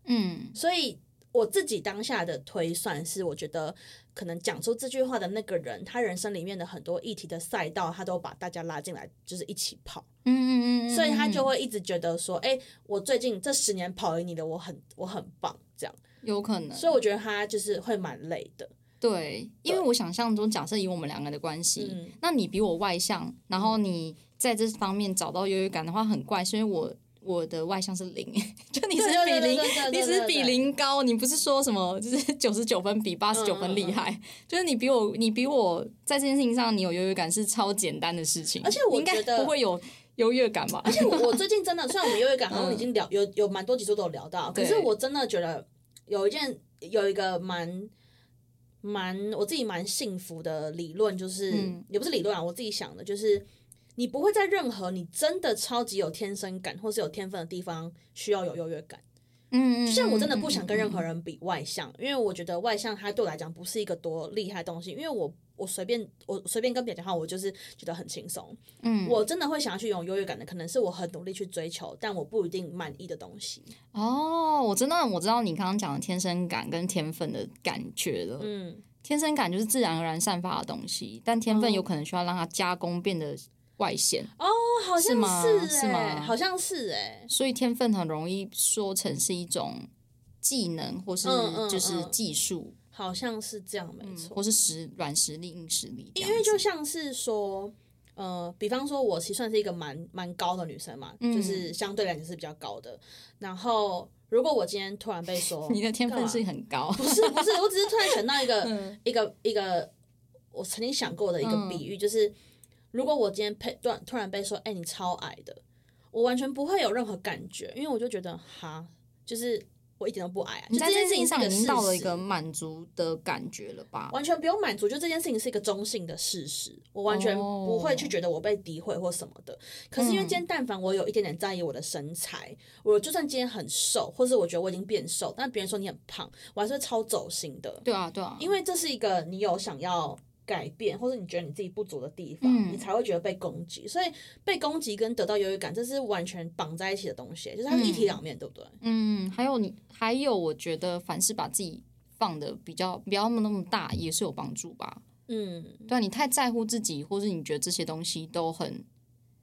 Speaker 2: 嗯
Speaker 1: 所以我自己当下的推算是，我觉得可能讲出这句话的那个人，他人生里面的很多议题的赛道，他都把大家拉进来，就是一起跑，
Speaker 2: 嗯嗯嗯，
Speaker 1: 所以他就会一直觉得说，哎、我最近这十年跑赢你的，我很我很棒，这样。
Speaker 2: 有可能，
Speaker 1: 所以我觉得他就是会蛮累的。
Speaker 2: 对，因为我想象中，假设以我们两个的关系，
Speaker 1: 嗯。
Speaker 2: 那你比我外向，然后你在这方面找到优越感的话，很怪，是因为我我的外向是零，就你是比零你只是比零高，你不是说什么就是 九十九分比八十九分厉
Speaker 1: 嗯
Speaker 2: 害，就是你比我你比我在这件事情上你有优越感是超简单的事情，
Speaker 1: 而且我
Speaker 2: 应该
Speaker 1: 觉得
Speaker 2: 不会有优越感吧？
Speaker 1: 而且我我最近真的，虽然我们优越感好像已经聊有有蛮多集数都有聊到，可是我真的觉得有一件有一个蛮蛮我自己蛮幸福的理论，就是、
Speaker 2: 嗯。
Speaker 1: 也不是理论啊，我自己想的，就是你不会在任何你真的超级有天生感或是有天分的地方需要有优越感。
Speaker 2: 嗯，
Speaker 1: 就像我真的不想跟任何
Speaker 2: 人，
Speaker 1: 比外向，因为我觉得外向它对我来讲不是一个多厉害的东西，因为我我随便我随便跟别人讲话，我就是觉得很轻松。
Speaker 2: 嗯，
Speaker 1: 我真的会想要去拥有优越感的，可能是我很努力去追求，但我不一定满意的东西。
Speaker 2: 哦，我真的我知道你刚刚讲的天生感跟天分的感觉了，
Speaker 1: 嗯，
Speaker 2: 天生感就是自然而然散发的东西，但天分
Speaker 1: 哦
Speaker 2: 有可能需要让它加工变得外显，
Speaker 1: 哦，好像
Speaker 2: 是吗？
Speaker 1: 是
Speaker 2: 是吗？
Speaker 1: 欸好像是哎、
Speaker 2: 所以天分很容易说成是一种技能或是就是
Speaker 1: 嗯。
Speaker 2: 技术，
Speaker 1: 好像是这样，没
Speaker 2: 嗯
Speaker 1: 错。
Speaker 2: 或是实软实力、硬实力
Speaker 1: 因为就像是说，呃，比方说，我其实算是一个蛮蛮高的女生嘛，
Speaker 2: 嗯
Speaker 1: 就是相对来讲是比较高的。然后，如果我今天突然被说
Speaker 2: 你的天分是很高，
Speaker 1: 不是不是，我只是突然想到一个、
Speaker 2: 嗯。
Speaker 1: 一个一个我曾经想过的一个比喻，就是如果我今天被突突然被说，哎、你超矮的，我完全不会有任何感觉，因为我就觉得哈，就是我一点都不矮啊。
Speaker 2: 你在这件事情上已经到了一个满足的感觉了吧？
Speaker 1: 完全不用满足，就这件事情是一个中性的事实，我完全不会
Speaker 2: 哦
Speaker 1: 去觉得我被诋毁或什么的。可是因为
Speaker 2: 嗯
Speaker 1: 今天但凡我有一点点在意我的身材，我就算今天很瘦，或是我觉得我已经变瘦，但别人说你很胖，我还是会超走心的。
Speaker 2: 对啊，对啊，
Speaker 1: 因为这是一个你有想要改变，或者你觉得你自己不足的地方，
Speaker 2: 嗯
Speaker 1: 你才会觉得被攻击。所以被攻击跟得到优越感，这是完全绑在一起的东西，就是它是一体两面，对不对？
Speaker 2: 嗯，还有你，还有我觉得凡是把自己放的比较不要那么那么大，也是有帮助吧。
Speaker 1: 嗯，
Speaker 2: 对啊，你太在乎自己，或是你觉得这些东西都很，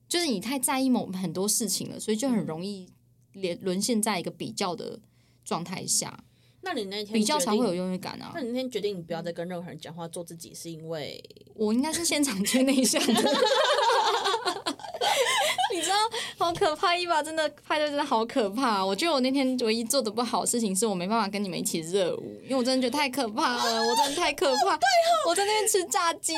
Speaker 2: 就是你太在意某很多事情了，所以就
Speaker 1: 嗯
Speaker 2: 很容易连沦陷在一个比较的状态下，
Speaker 1: 那你那天
Speaker 2: 比较常会有。优越感啊
Speaker 1: 那。你那天决定你不要再跟任何人讲话，做自己，是因为
Speaker 2: 我应该是现场最内向的。你知道，好可怕！伊娃真的派对真的好可怕。我觉得我那天唯一做的不好的事情是我没办法跟你们一起热舞，因为我真的觉得太可怕了，我真的太可怕。对我在那边吃炸鸡，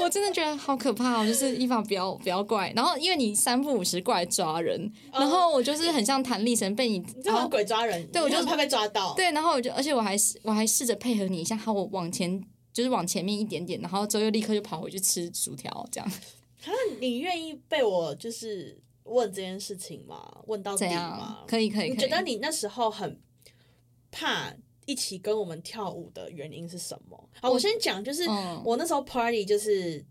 Speaker 2: 我真的觉得好可怕。我就是伊娃不要不要怪，然后因为你三不五时过来抓人，然后我就是很像弹力绳被你，
Speaker 1: 你这种
Speaker 2: 然后
Speaker 1: 鬼抓人，
Speaker 2: 对我就
Speaker 1: 是怕被抓到。
Speaker 2: 对，然后我就而且我还是我还试着配合你一下，好，我往前。就是往前面一点点，然后之后又立刻就跑回去吃薯条，这样
Speaker 1: 啊，你愿意被我就是问这件事情吗？问到底吗？？
Speaker 2: 可以可以，
Speaker 1: 你觉得你那时候很怕一起跟我们跳舞的原因是什么？好，我先讲，就是
Speaker 2: 嗯
Speaker 1: 我那时候 party 就是。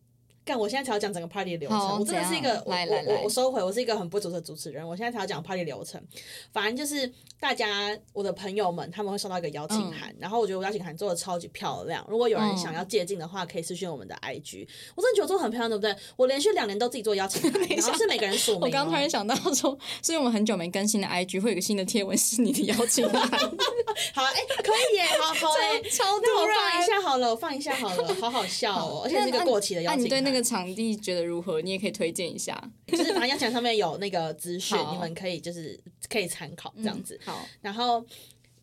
Speaker 1: 干！我现在才要讲整个 party 的流程。
Speaker 2: 好
Speaker 1: 我真的是一个，我
Speaker 2: 来来来
Speaker 1: 我收回，我是一个很不主持的主持人。我现在才要讲 party 流程。反正就是大家我的朋友们他们会收到一个邀请函，然后我觉得我邀请函做的超级漂亮。如果有人
Speaker 2: 嗯
Speaker 1: 想要借镜的话，可以私讯我们的 IG。我真的觉得做的很漂亮，对不对？我连续两年都自己做邀请函，然后是每个人署名、哦。
Speaker 2: 我刚突然想到说，所以我们很久没更新的 IG 会有一个新的贴文是你的邀请函
Speaker 1: 好，哎、可以耶，好好哎，
Speaker 2: 超
Speaker 1: 那我放一。下好了，我放一下好了，好好笑哦，而且是一个过期的邀请函。
Speaker 2: 你对那个场地觉得如何？你也可以推荐一下。
Speaker 1: 就是反正邀请函上面有那个资讯，你们可以就是可以参考这样子。
Speaker 2: 好，
Speaker 1: 然后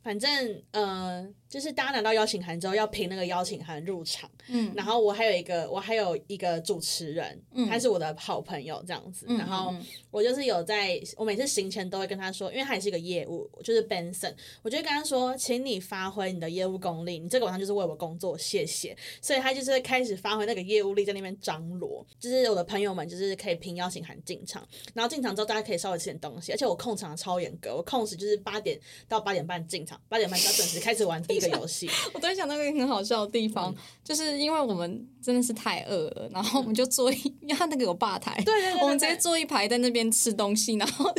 Speaker 1: 反正呃，就是大家拿到邀请函之后要凭那个邀请函入场。
Speaker 2: 嗯
Speaker 1: 然后我还有一个我还有一个主持人，他是我的好朋友这样子。
Speaker 2: 嗯
Speaker 1: 然后我就是有在，我每次行前都会跟他说，因为他也是一个业务，就是 Benson，我就会跟他说，请你发挥你的业务功力，你这个晚上就是为我工作，谢谢。所以他就是开始发挥那个业务力，在那边张罗。就是我的朋友们就是可以凭邀请函进场，然后进场之后大家可以稍微吃点东西，而且我控场超严格，我控时就是八点到八点半进场，八点半就要准时开始玩第一个游戏。
Speaker 2: 我突然想到一个很好笑的地方，
Speaker 1: 嗯。
Speaker 2: 就是因为我们真的是太饿了，然后我们就坐一，因为他那个有吧台，
Speaker 1: 对对对对
Speaker 2: 我们直接坐一排在那边吃东西，然后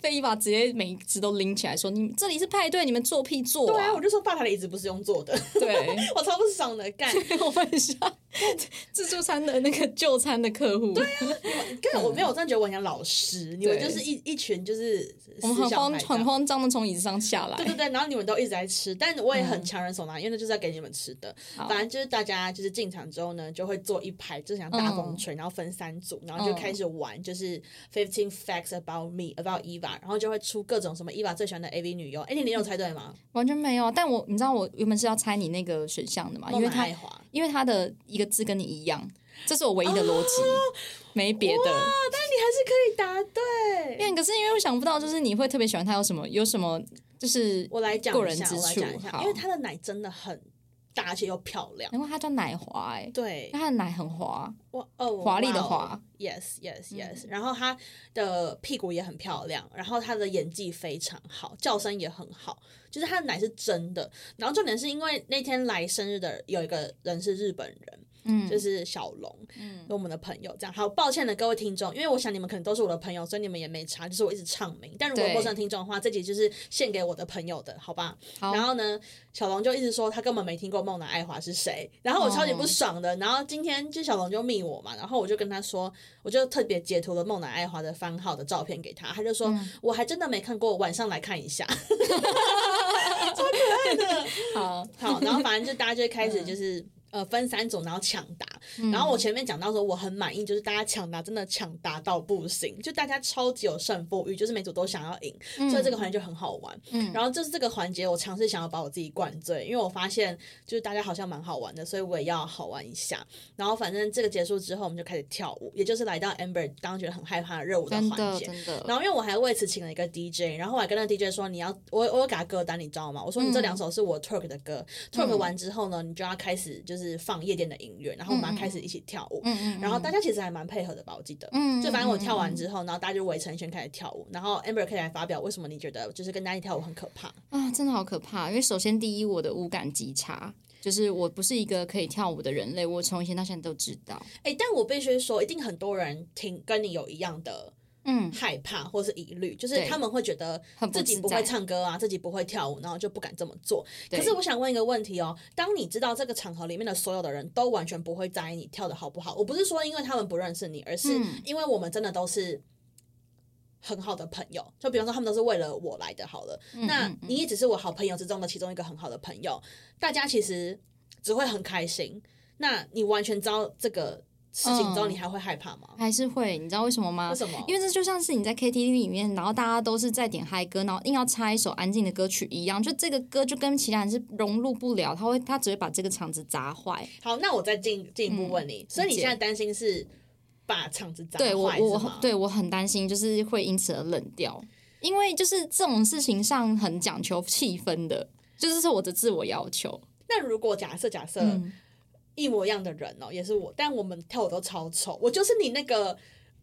Speaker 2: 被一把直接每一只都拎起来说：“你这里是派对，你们坐屁坐
Speaker 1: 对啊，
Speaker 2: 啊
Speaker 1: 我就说吧台的椅子不是用坐的，！”
Speaker 2: 对，
Speaker 1: 我超不爽的，干。
Speaker 2: 我问一下自助餐的那个就餐的客户，对啊，
Speaker 1: 跟我没有，我真的觉得我很像老师，你们就是一一群就是
Speaker 2: 我们很慌很慌张的从椅子上下来。
Speaker 1: 对，对对，然后你们都一直在吃，但我也很强人所难，因为那就是要给你们吃的。反正就是大家就是进场之后呢，就会坐一排，就像大风吹，然后分三组，然后就开始玩，就是 fifteen facts about me about Eva，然后就会出各种什么 Eva 最喜欢的 AV 女优。哎，你你有猜对吗？
Speaker 2: 完全没有。但我你知道我原本是要猜你那个选项的嘛，因
Speaker 1: 梦
Speaker 2: 为他因为他的一个字跟你一样，这是我唯一的逻辑，没别的。
Speaker 1: 但你还是可以答对。
Speaker 2: 因为可是因为我想不到，就是你会特别喜欢他有什么有什么，就是
Speaker 1: 我来讲一下，
Speaker 2: 过人之处
Speaker 1: 我来讲一下，因为它的奶真的很大，而且又漂亮。
Speaker 2: 难怪它叫奶滑哎、
Speaker 1: 对
Speaker 2: 因为，他的奶很滑，
Speaker 1: 哇哦，
Speaker 2: 华丽的
Speaker 1: 哇哦
Speaker 2: 华
Speaker 1: ，yes yes yes、然后它的屁股也很漂亮，然后它的演技非常好，叫声也很好，就是它的奶是真的。然后重点是因为那天来生日的有一个人是日本人，
Speaker 2: 嗯，
Speaker 1: 就是小龙，嗯，我们的朋友这样。好，抱歉的各位听众，因为我想你们可能都是我的朋友，所以你们也没查，就是我一直唱名。但如果
Speaker 2: 对
Speaker 1: 陌生听众的话，这集就是献给我的朋友的，好吧？
Speaker 2: 好
Speaker 1: 然后呢，小龙就一直说他根本没听过梦男爱华是谁，然后我超级
Speaker 2: 哦
Speaker 1: 不爽的。然后今天就小龙就密我嘛，然后我就跟他说，我就特别截图了梦男爱华的番号的照片给他，他就说、
Speaker 2: 嗯
Speaker 1: 我还真的没看过，晚上来看一下。
Speaker 2: 超可爱的好，
Speaker 1: 好，然后反正就大家就开始就是。呃，分三种，然后抢答。然后我前面讲到说我很满意，就是大家抢答真的抢答到不行，就大家超级有胜负欲，就是每组都想要赢，所以这个环节就很好玩。
Speaker 2: 嗯
Speaker 1: 然后就是这个环节，我尝试想要把我自己灌醉，因为我发现就是大家好像蛮好玩的，所以我也要好玩一下。然后反正这个结束之后，我们就开始跳舞，也就是来到 Amber 刚刚觉得很害怕热舞的环节。然后因为我还为此请了一个 DJ，然后我还跟那个 DJ 说你要我我有给他歌单，你知道吗？我说你这两首是我 twerk 的歌、t w e r k 完之后呢，你就要开始就是放夜店的音乐，然后我们开始一起跳舞。
Speaker 2: 嗯嗯，
Speaker 1: 然后大家其实还蛮配合的吧，我记得。
Speaker 2: 嗯
Speaker 1: 就反正我跳完之后，然后大家就围成一圈开始跳舞，然后 Amber 可以来发表为什么你觉得就是跟大家跳舞很可怕。
Speaker 2: 啊，真的好可怕。因为首先第一，我的五感极差，就是我不是一个可以跳舞的人类，我从以前到现在都知道。
Speaker 1: 哎，但我必须说，一定很多人听跟你有一样的
Speaker 2: 嗯，
Speaker 1: 害怕或是疑虑，就是他们会觉得自己不会唱歌啊，自己不会跳舞，然后就不敢这么做。可是我想问一个问题哦，当你知道这个场合里面的所有的人都完全不会在意你跳的好不好，我不是说因为他们不认识你，而是
Speaker 2: 嗯
Speaker 1: 因为我们真的都是。很好的朋友，就比方说他们都是为了我来的，好了，那
Speaker 2: 嗯
Speaker 1: 你也只是我好朋友之中的其中一个很好的朋友，大家其实只会很开心。那你完全知道这个事情之后，
Speaker 2: 嗯
Speaker 1: 你还会害怕吗？
Speaker 2: 还是会，你知道为什么吗？
Speaker 1: 为什么？
Speaker 2: 因为这就像是你在 KTV 里面，然后大家都是在点嗨歌，然后硬要插一首安静的歌曲一样，就这个歌就跟其他人是融入不了，他会他只会把这个场子砸坏。
Speaker 1: 好，那我再进进一步问你，所以你现在担心是把场子砸
Speaker 2: 对我
Speaker 1: 坏是吗
Speaker 2: 我对我很担心，就是会因此而冷掉，因为就是这种事情上很讲求气氛的，就是是我的自我要求。
Speaker 1: 那如果假设假设，
Speaker 2: 嗯
Speaker 1: 一模一样的人哦，也是我，但我们跳舞都超丑。我就是你那个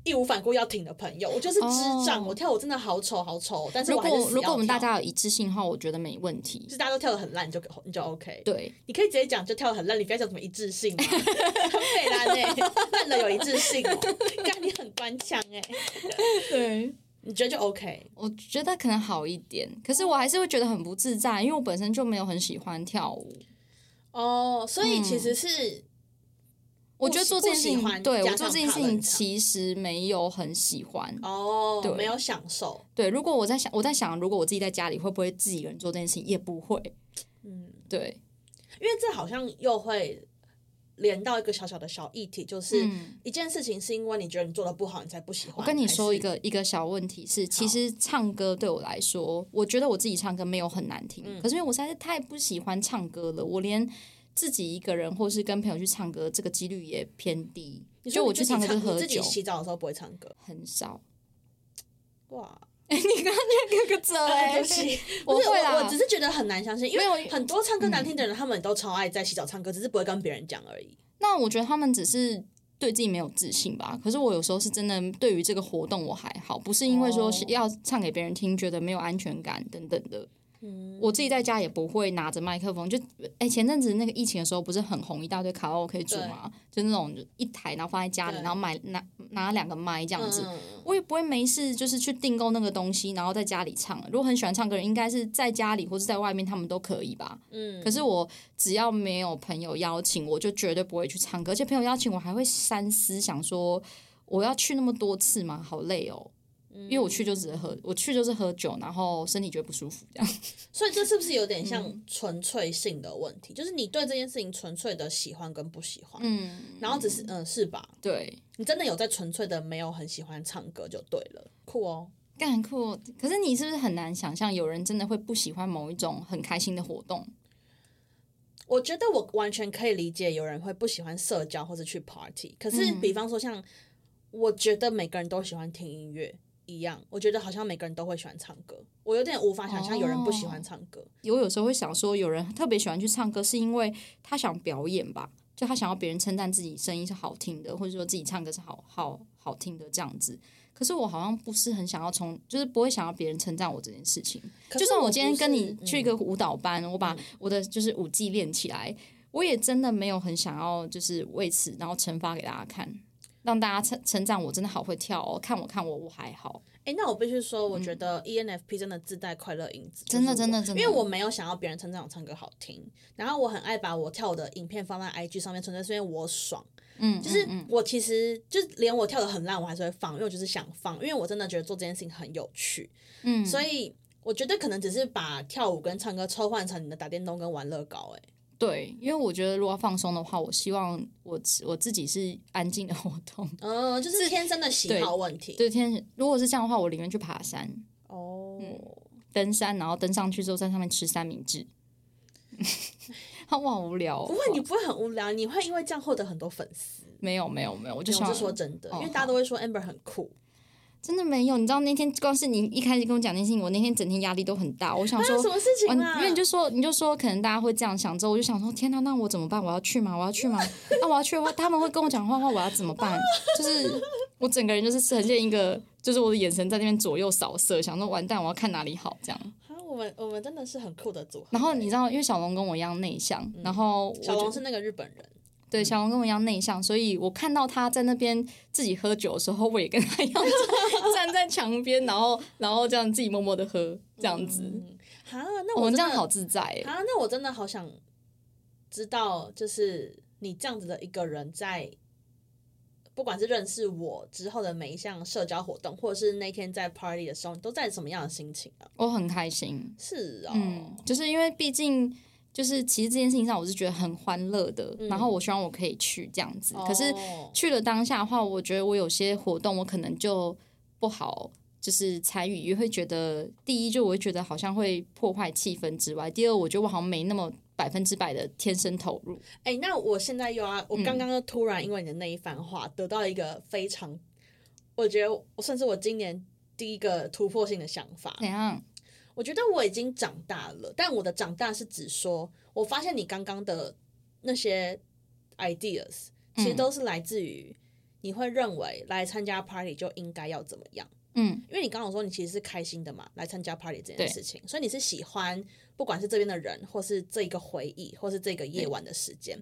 Speaker 1: 义无反顾要挺的朋友，我就是智障，
Speaker 2: 哦
Speaker 1: 我跳舞真的好丑好丑，但是
Speaker 2: 如果如果我们大家有一致性的话，我觉得没问题
Speaker 1: 就。是大家都跳的很烂，你就你就 OK。
Speaker 2: 对，
Speaker 1: 你可以直接讲就跳的很烂，你不要讲什么一致性嘛，很美烂哎，烂的有一致性哦，看你很官腔哎，
Speaker 2: 对，
Speaker 1: 你觉得就 OK？
Speaker 2: 我觉得可能好一点，可是我还是会觉得很不自在，因为我本身就没有很喜欢跳舞。
Speaker 1: 哦，所以其实是。
Speaker 2: 我觉得做这件事情，对我做这件事情其实没有很喜欢。
Speaker 1: 哦，
Speaker 2: 对
Speaker 1: 没有享受，
Speaker 2: 对，如果我在想，我在想，如果我自己在家里，会不会自己一个人做这件事情？也不会。
Speaker 1: 嗯，
Speaker 2: 对，
Speaker 1: 因为这好像又会连到一个小小的小议题，就是
Speaker 2: 嗯
Speaker 1: 一件事情是因为你觉得你做的不好，你才不喜欢。
Speaker 2: 我跟你说一，个一个小问题是，其实唱歌对我来说，我觉得我自己唱歌没有很难听，
Speaker 1: 嗯
Speaker 2: 可是因为我实在是太不喜欢唱歌了，我连自己一个人或是跟朋友去唱歌，这个几率也偏低。
Speaker 1: 你说
Speaker 2: 我去唱歌就是
Speaker 1: 你自己洗澡的时候不会唱歌，
Speaker 2: 很少。
Speaker 1: 哇，
Speaker 2: 你刚刚那个个
Speaker 1: 哎，
Speaker 2: 嘴，
Speaker 1: 对不起，不是
Speaker 2: 我会啦
Speaker 1: 我，我只是觉得很难相信，因
Speaker 2: 没有
Speaker 1: 为很多唱歌难听的人，他们都超爱在洗澡唱歌，只是不会跟别人讲而已。
Speaker 2: 那我觉得他们只是对自己没有自信吧。可是我有时候是真的对于这个活动我还好，不是因为说要唱给别人听，觉得没有安全感等等的。
Speaker 1: 嗯，
Speaker 2: 我自己在家也不会拿着麦克风，就哎、前阵子那个疫情的时候，不是很红一大堆卡拉 OK 组嘛，就那种一台，然后放在家里，然后买拿拿两个麦这样子。
Speaker 1: 嗯
Speaker 2: 我也不会没事，就是去订购那个东西，然后在家里唱。如果很喜欢唱歌的人，应该是在家里或是在外面，他们都可以吧。
Speaker 1: 嗯，
Speaker 2: 可是我只要没有朋友邀请，我就绝对不会去唱歌。而且朋友邀请我还会三思，想说我要去那么多次吗？好累哦。因为我去就只是喝，我去就是喝酒，然后身体觉得不舒服这样。
Speaker 1: 所以这是不是有点
Speaker 2: 嗯
Speaker 1: 像纯粹性的问题？就是你对这件事情纯粹的喜欢跟不喜欢，
Speaker 2: 嗯，
Speaker 1: 然后只是嗯是吧？
Speaker 2: 对，
Speaker 1: 你真的有在纯粹的没有很喜欢唱歌就对了，酷哦。
Speaker 2: 干很酷哦。可是你是不是很难想象有人真的会不喜欢某一种很开心的活动？
Speaker 1: 我觉得我完全可以理解有人会不喜欢社交或者去 party，可是
Speaker 2: 嗯
Speaker 1: 比方说像，我觉得每个人都喜欢听音乐一样，我觉得好像每个人都会喜欢唱歌，我有点无法想象有人不喜欢唱歌。
Speaker 2: 我有时候会想说，有人特别喜欢去唱歌，是因为他想表演吧？就他想要别人称赞自己声音是好听的，或者说自己唱歌是好好好听的这样子。可是我好像不是很想要从，就是不会想要别人称赞我这件事情。就算我今天跟你去一个舞蹈班，我把我的就是舞技练起来，我也真的没有很想要就是为此然后惩罚给大家看，让大家成成长我真的好会跳哦，看我看我我还好。
Speaker 1: 哎、那我必须说，我觉得 E ENFP 真的自带快乐因子，
Speaker 2: 嗯真的真的真的
Speaker 1: 因为我没有想要别人称赞我唱歌好听，然后我很爱把我跳舞的影片放在 IG 上面，纯粹是因为我爽。
Speaker 2: 嗯，
Speaker 1: 就是我其实就是连我跳的很烂，我还是会放，因为我就是想放，因为我真的觉得做这件事情很有趣，
Speaker 2: 嗯，
Speaker 1: 所以我觉得可能只是把跳舞跟唱歌抽换成你的打电动跟玩乐高、欸，
Speaker 2: 对，因为我觉得如果放松的话，我希望我我自己是安静的活动。
Speaker 1: 嗯，就是天生的喜好问题。
Speaker 2: 对，天，如果是这样的话，我宁愿去爬山、
Speaker 1: 哦，
Speaker 2: 登山，然后登上去之后在上面吃三明治。好好无聊、哦。
Speaker 1: 不会，你不会很无聊，你会因为这样获得很多粉丝。
Speaker 2: 没有没有没有，我就想
Speaker 1: 说真的，
Speaker 2: 哦
Speaker 1: 因为大家都会说 Amber 很酷。
Speaker 2: 真的没有。你知道那天光是你一开始跟我讲那些，我那天整天压力都很大。我想说
Speaker 1: 那什么事情啊？
Speaker 2: 完因为你就说你就说可能大家会这样想，之后我就想说天哪，那我怎么办？我要去吗？我要去吗？那我要去的话，他们会跟我讲话的话，我要怎么办？就是我整个人就是呈现一个，就是我的眼神在那边左右扫射，想说完蛋，我要看哪里好这样。
Speaker 1: 啊，我们我们真的是很酷的组合。
Speaker 2: 然后你知道，因为小龙跟我一样内向，然后
Speaker 1: 小龙是那个日本人，
Speaker 2: 对小王跟我一样内向，所以我看到他在那边自己喝酒的时候，我也跟他一样站在墙边，然后然后这样自己默默的喝，这样子。
Speaker 1: 嗯哈，那我
Speaker 2: 这样好自在欸，
Speaker 1: 啊，那我真的好想知道，就是你这样子的一个人在。不管是认识我之后的每一项社交活动，或者是那天在 party 的时候，你都在什么样的心情啊？
Speaker 2: 我很开心。
Speaker 1: 是哦，
Speaker 2: 嗯，就是因为毕竟就是其实这件事情上我是觉得很欢乐的，然后我希望我可以去这样子。可是
Speaker 1: 哦
Speaker 2: 去了当下的话，我觉得我有些活动我可能就不好。就是参与，也会觉得第一，就我会觉得好像会破坏气氛之外，第二，我觉得我好像没那么百分之百的天生投入。
Speaker 1: 哎、那我现在又要，我
Speaker 2: 嗯
Speaker 1: 刚刚突然因为你的那一番话，得到一个非常，我觉得我算是我今年第一个突破性的想法。
Speaker 2: 怎样？
Speaker 1: 我觉得我已经长大了，但我的长大是指说，我发现你刚刚的那些 ideas，其实都是来自于你会认为来参加 party 就应该要怎么样。
Speaker 2: 嗯，
Speaker 1: 因为你刚刚有说你其实是开心的嘛，来参加 party 这件事情，所以你是喜欢不管是这边的人，或是这一个回忆，或是这个夜晚的时间。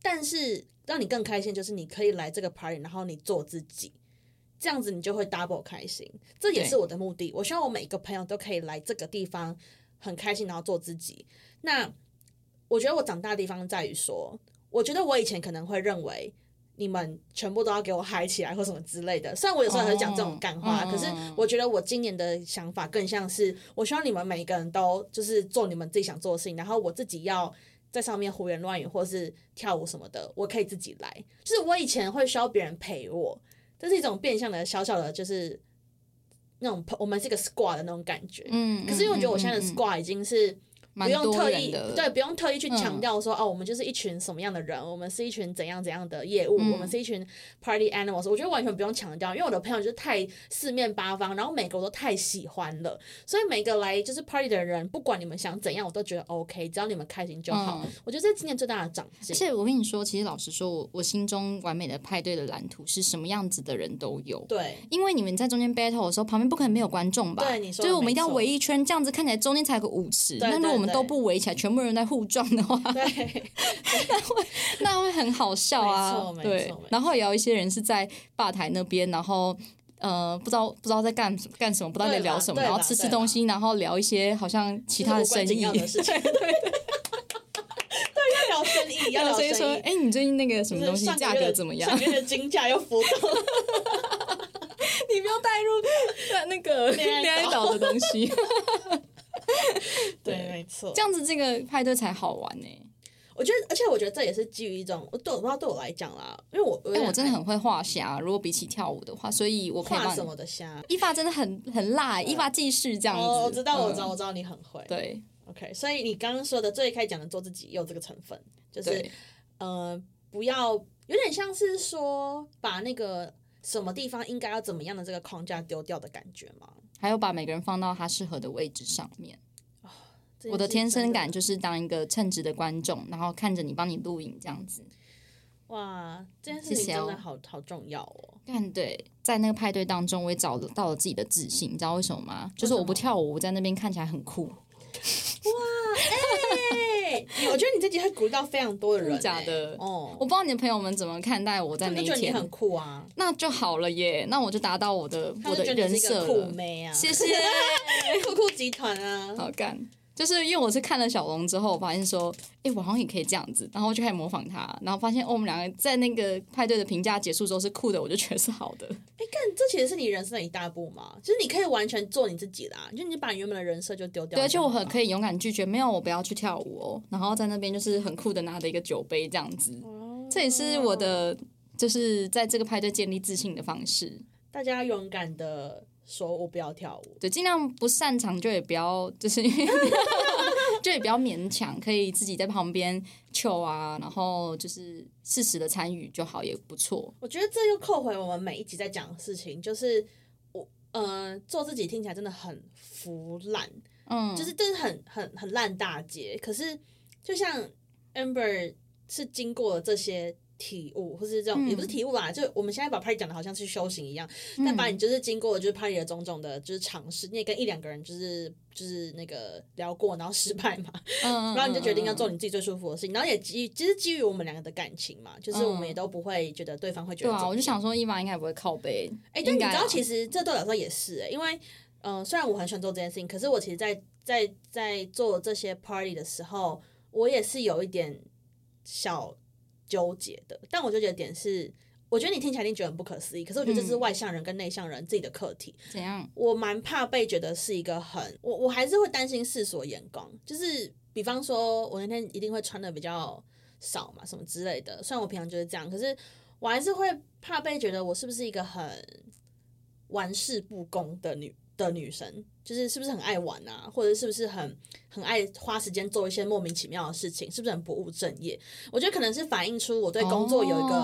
Speaker 1: 但是让你更开心，就是你可以来这个 party，然后你做自己，这样子你就会 double 开心。这也是我的目的。我希望我每一个朋友都可以来这个地方很开心，然后做自己。那我觉得我长大的地方在于说，我觉得我以前可能会认为。你们全部都要给我嗨起来或什么之类的。虽然我有时候会讲这种干话，可是我觉得我今年的想法更像是，我希望你们每一个人都就是做你们自己想做的事情，然后我自己要在上面胡言乱语或是跳舞什么的，我可以自己来。就是我以前会需要别人陪我，这是一种变相的小小的，就是那种我们是一个 squad 的那种感觉。
Speaker 2: 嗯，
Speaker 1: 可是因为我觉得我现在的 squad 已经是。不用特意对，不用特意去强调说哦，我们就是一群什么样的人，我们是一群怎样怎样的业务，我们是一群 party animals。我觉得完全不用强调，因为我的朋友就是太四面八方，然后每个我都太喜欢了，所以每个来就是 party 的人，不管你们想怎样，我都觉得 OK，只要你们开心就好。我觉得这是今年最大的长进。
Speaker 2: 而且我跟你说，其实老实说，我我心中完美的派对的蓝图是什么样子的人都有。
Speaker 1: 对，
Speaker 2: 因为你们在中间 battle 的时候，旁边不可能没有观众吧？
Speaker 1: 对，你说，
Speaker 2: 就是我们一定要围一圈，这样子看起来中间才有个舞池。那如果我们都不围起来，全部人在互撞的话，
Speaker 1: 对，
Speaker 2: 那会那会很好笑啊。对，然后也有一些人是在吧台那边，然后呃，不知道不知道在干干什么，不知道在聊什么，然后吃吃东西，然后聊一些好像其他的生意
Speaker 1: 的事情。对对要聊生意，要聊生意。
Speaker 2: 说，哎，你最近那个什么东西价格怎么样？
Speaker 1: 上月的金价又浮动。
Speaker 2: 你不要带入那个恋爱岛的东西。
Speaker 1: 对，没错，
Speaker 2: 这样子这个派对才好玩呢。
Speaker 1: 我觉得，而且我觉得这也是基于一种，我对我不知道对我来讲啦，因为我
Speaker 2: 哎，我真的很会画虾。如果比起跳舞的话，所以我可以
Speaker 1: 画什么的虾。
Speaker 2: 一发真的很很辣，一发技师这样子。我
Speaker 1: 知道，我知道，我知道你很会。
Speaker 2: 对
Speaker 1: ，OK，所以你刚刚说的最开始讲的做自己有这个成分，就是呃，不要有点像是说把那个什么地方应该要怎么样的这个框架丢掉的感觉吗？
Speaker 2: 还有把每个人放到他适合的位置上面。我
Speaker 1: 的
Speaker 2: 天生感就是当一个称职的观众，然后看着你帮你录影这样子。
Speaker 1: 哇，这件事情真的好好重要哦。
Speaker 2: 但对，在那个派对当中，我也找到了自己的自信。你知道为什么吗？就是我不跳舞，我在那边看起来很酷。
Speaker 1: 哇，哎，我觉得你这集会鼓励到非常多的人。
Speaker 2: 假的哦，我不知道你的朋友们怎么看待我在那一天。
Speaker 1: 很酷啊，
Speaker 2: 那就好了耶。那我就达到我的我的人设
Speaker 1: 了。谢谢 酷酷集团啊，
Speaker 2: 好干。就是因为我是看了小龙之后，我发现说，哎，我好像也可以这样子，然后我就开始模仿他，然后发现哦，我们两个在那个派对的评价结束之后是酷的，我就觉得是好的。
Speaker 1: 哎，干，这其实是你人生的一大步嘛，就是你可以完全做你自己啦，就你把原本的人设就丢掉。
Speaker 2: 对，而且我很可以勇敢拒绝，没有我不要去跳舞哦，然后在那边就是很酷的拿着一个酒杯这样子，这也是我的就是在这个派对建立自信的方式。
Speaker 1: 大家勇敢的。说我不要跳舞，
Speaker 2: 对，尽量不擅长就也不要，就是 就也不要勉强，可以自己在旁边求啊，然后就是适时的参与就好，也不错。
Speaker 1: 我觉得这又扣回我们每一集在讲的事情，就是我呃做自己听起来真的很腐烂，嗯，就是这是很很很烂大街。可是就像 Amber 是经过了这些。体悟，或是这种也不是体悟啦，就我们现在把 party 讲的好像是修行一样，但把你就是经过就是 party 的种种的，就是尝试，你也跟一两个人就是就是那个聊过，然后失败嘛，然后你就决定要做你自己最舒服的事情，然后也基其实基于我们两个的感情嘛，就是我们也都不会觉得对方会觉得，对
Speaker 2: 啊，我就想说伊娃应该不会靠背，
Speaker 1: 哎，但你知道其实这对我来说也是，因为嗯，虽然我很喜欢做这件事情，可是我其实，在在在做这些 party 的时候，我也是有一点小。纠结的，但我纠结的点是，我觉得你听起来一定觉得很不可思议，可是我觉得这是外向人跟内向人自己的课题。
Speaker 2: 怎样？
Speaker 1: 我蛮怕被觉得是一个很，我我还是会担心世俗眼光，就是比方说，我那天一定会穿的比较少嘛，什么之类的。虽然我平常就是这样，可是我还是会怕被觉得我是不是一个很玩世不恭的女。的女生就是是不是很爱玩啊，或者是不是很很爱花时间做一些莫名其妙的事情，是不是很不务正业？我觉得可能是反映出我对工作有一个，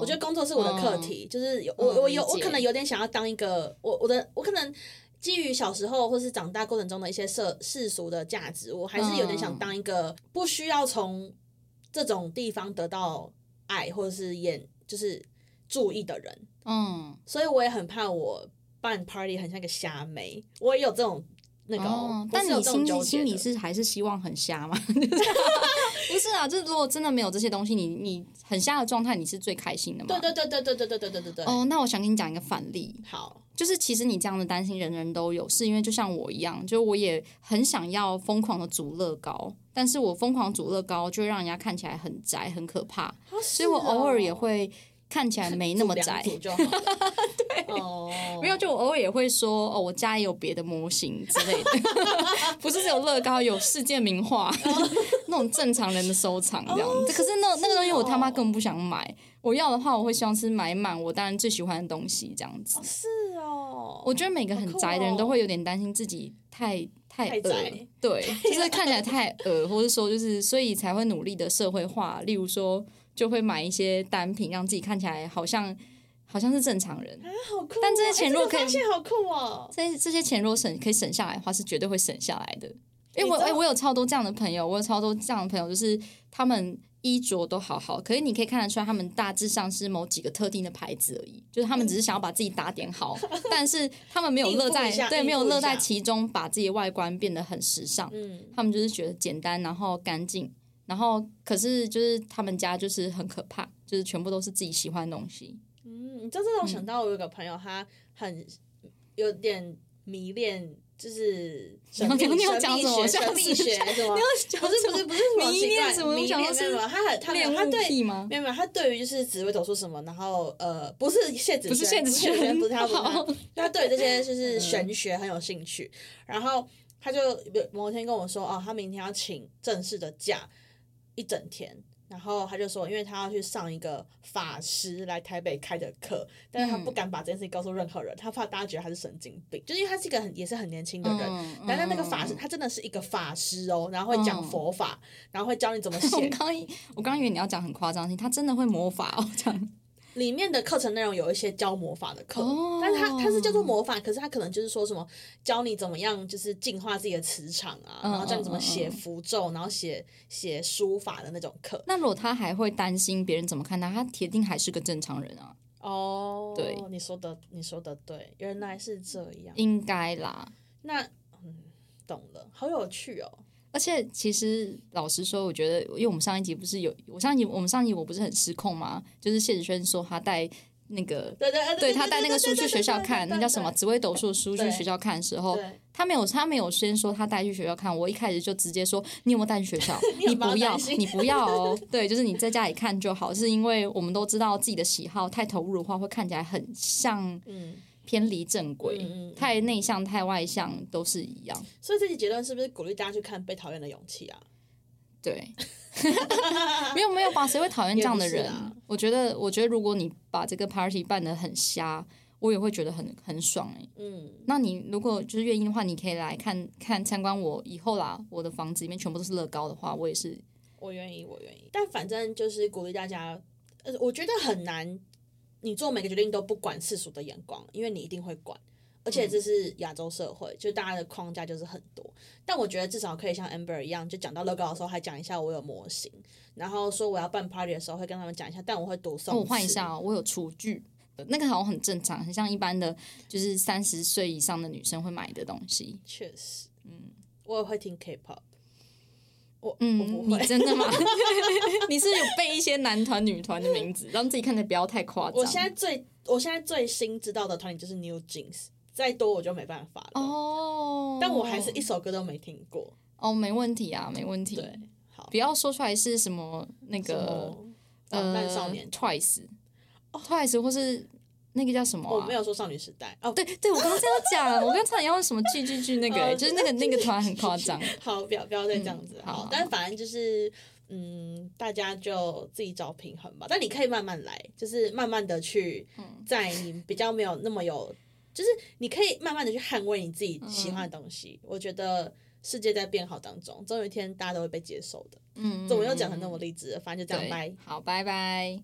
Speaker 1: 我觉得工作是我的课题，就是有我我有我可能有点想要当一个我我的我可能基于小时候或是长大过程中的一些社世俗的价值，我还是有点想当一个不需要从这种地方得到爱或者是眼就是注意的人，
Speaker 2: 嗯，
Speaker 1: 所以我也很怕我办 party 很像一个虾妹，我也有这种那个
Speaker 2: 但你心心里是还是希望很瞎吗？不是啊，就是如果真的没有这些东西，你你很瞎的状态，你是最开心的嘛？
Speaker 1: 对对对对对对对对对对对，
Speaker 2: 哦，那我想跟你讲一个反例，
Speaker 1: 好，
Speaker 2: 就是其实你这样的担心，人人都有，是因为就像我一样，就我也很想要疯狂的组乐高，但是我疯狂组乐高就让人家看起来很宅，很可怕，所
Speaker 1: 所
Speaker 2: 以我偶尔也会看起来 没那么
Speaker 1: 两
Speaker 2: 宅。
Speaker 1: 组就好了。对，哦，
Speaker 2: 没有，就我偶尔也会说哦，我家也有别的模型之类的，不是只有乐高，有世界名画那种正常人的收藏这样。子。可是那那个东西我他妈根本不想买，我要的话我会希望是买满我当然最喜欢的东西这样子。
Speaker 1: 是哦，
Speaker 2: 我觉得每个很宅的人都会有点担心自己太太
Speaker 1: 宅，
Speaker 2: 对，就是看起来太恶，或者说就是所以才会努力的社会化，例如说就会买一些单品，让自己看起来好像好像是正常人。
Speaker 1: 啊好酷哦，
Speaker 2: 但这些钱
Speaker 1: 哎
Speaker 2: 如果可以
Speaker 1: 这个发现好酷哦，
Speaker 2: 这这些钱如果省可以省下来的话，是绝对会省下来的。因为我哎、我有超多这样的朋友，我有超多这样的朋友，就是他们衣着都好好，可是你可以看得出来，他们大致上是某几个特定的牌子而已，就是他们只是想要把自己打点好，但是他们没有乐在对，没有乐在其中，把自己外观变得很时尚。
Speaker 1: 嗯，
Speaker 2: 他们就是觉得简单，然后干净，然后可是就是他们家就是很可怕，就是全部都是自己喜欢的东西。
Speaker 1: 嗯，你知道这让我想到我有个朋友，他很有点迷恋，就是神秘神秘学、神秘学什么？不是不是不是什么
Speaker 2: 迷恋什么
Speaker 1: 迷恋没有没有，他很他没有他对？没有没有，他对于就是紫微斗数什么，然后呃，不是谢子
Speaker 2: 不是谢子轩
Speaker 1: 不是他，不是他对这些就是玄学很有兴趣。然后他就某一天跟我说，哦，他明天要请正式的假一整天。然后他就说，因为他要去上一个法师来台北开的课，但是他不敢把这件事情告诉任何人，他怕大家觉得他是神经病，就是因为他是一个很也是很年轻的人，
Speaker 2: 嗯
Speaker 1: 然后那个
Speaker 2: 嗯
Speaker 1: 法师他真的是一个法师哦，然后会讲
Speaker 2: 嗯
Speaker 1: 佛法，然后会教你怎么
Speaker 2: 我
Speaker 1: 写
Speaker 2: 刚以我刚以为你要讲很夸张的，他真的会魔法哦，这样。
Speaker 1: 里面的课程内容有一些教魔法的课，
Speaker 2: 哦
Speaker 1: 但是它它是叫做魔法，可是它可能就是说什么教你怎么样，就是净化自己的磁场啊，
Speaker 2: 嗯
Speaker 1: 然后教你怎么写符咒，然后写写书法的那种课。
Speaker 2: 那如果他还会担心别人怎么看他，他铁定还是个正常人啊，
Speaker 1: 哦，
Speaker 2: 对
Speaker 1: 你说的你说的对，原来是这样。
Speaker 2: 应该啦。
Speaker 1: 那嗯，懂了，好有趣哦。
Speaker 2: 而且其实老实说，我觉得，因为我们上一集不是有我上一集我们上一集我不是很失控吗？就是谢子轩说他带那个
Speaker 1: 对对
Speaker 2: 对他带那个书去学校看，那叫什么？
Speaker 1: 对
Speaker 2: 紫微斗数的书去学校看的时候，他没有他没有先说他带去学校看，我一开始就直接说你有没有带去学校？
Speaker 1: 你
Speaker 2: 不要你不要哦，对，就是你在家里看就好，是因为我们都知道自己的喜好太投入的话会看起来很像
Speaker 1: 嗯，
Speaker 2: 偏离正轨，
Speaker 1: 嗯嗯嗯
Speaker 2: 太内向太外向都是一样，
Speaker 1: 所以这期结论是不是鼓励大家去看《被讨厌的勇气》啊？
Speaker 2: 对。没有没有吧？谁会讨厌这样的人
Speaker 1: 啊？
Speaker 2: 我觉得，我觉得如果你把这个 party 办得很瞎，我也会觉得很很爽哎、
Speaker 1: 嗯，
Speaker 2: 那你如果就是愿意的话，你可以来看看参观我以后啦，我的房子里面全部都是乐高的话，我也是
Speaker 1: 我愿意，我愿意。但反正就是鼓励大家，呃，我觉得很难，你做每个决定都不管世俗的眼光，因为你一定会管。而且这是亚洲社会，就大家的框架就是很多。但我觉得至少可以像 Amber 一样，就讲到乐高的时候还讲一下我有模型，然后说我要办 party 的时候会跟他们讲一下，但我会读诵。
Speaker 2: 哦，我换一下、哦，我有厨具，那个好像很正常，很像一般的，就是三十岁以上的女生会买的东西。
Speaker 1: 确实，嗯，我也会听 K-pop。我我
Speaker 2: 嗯
Speaker 1: 我，
Speaker 2: 你，真的吗？你是有背一些男团、女团的名字，让自己看的不要太夸张。
Speaker 1: 我现在最我现在最新知道的团体就是 New Jeans，再多我就没办法了。
Speaker 2: 哦，
Speaker 1: 但我还是一首歌都没听过。
Speaker 2: 哦，没问题啊，没问题。
Speaker 1: 对，好
Speaker 2: 不，要说出来是什么那
Speaker 1: 什
Speaker 2: 个
Speaker 1: 么导弹少年
Speaker 2: 呃、Twice、Twice 或是那个叫什么、啊？
Speaker 1: 我没有说少女时代哦。
Speaker 2: 对对，我刚刚这样讲，我刚差点要什么剧剧剧那个、就是那个那个团很夸张。
Speaker 1: 好，不要不要再这样子。好
Speaker 2: 嗯好好，
Speaker 1: 但反正就是，嗯，大家就自己找平衡吧。但你可以慢慢来，就是慢慢的去，
Speaker 2: 嗯
Speaker 1: 在你比较没有那么有，就是你可以慢慢的去捍卫你自己喜欢的东西。我觉得世界在变好当中，总有一天大家都会被接受的。
Speaker 2: 嗯，
Speaker 1: 怎么又讲成那么励志了？反正就这样，拜。
Speaker 2: 好，拜拜。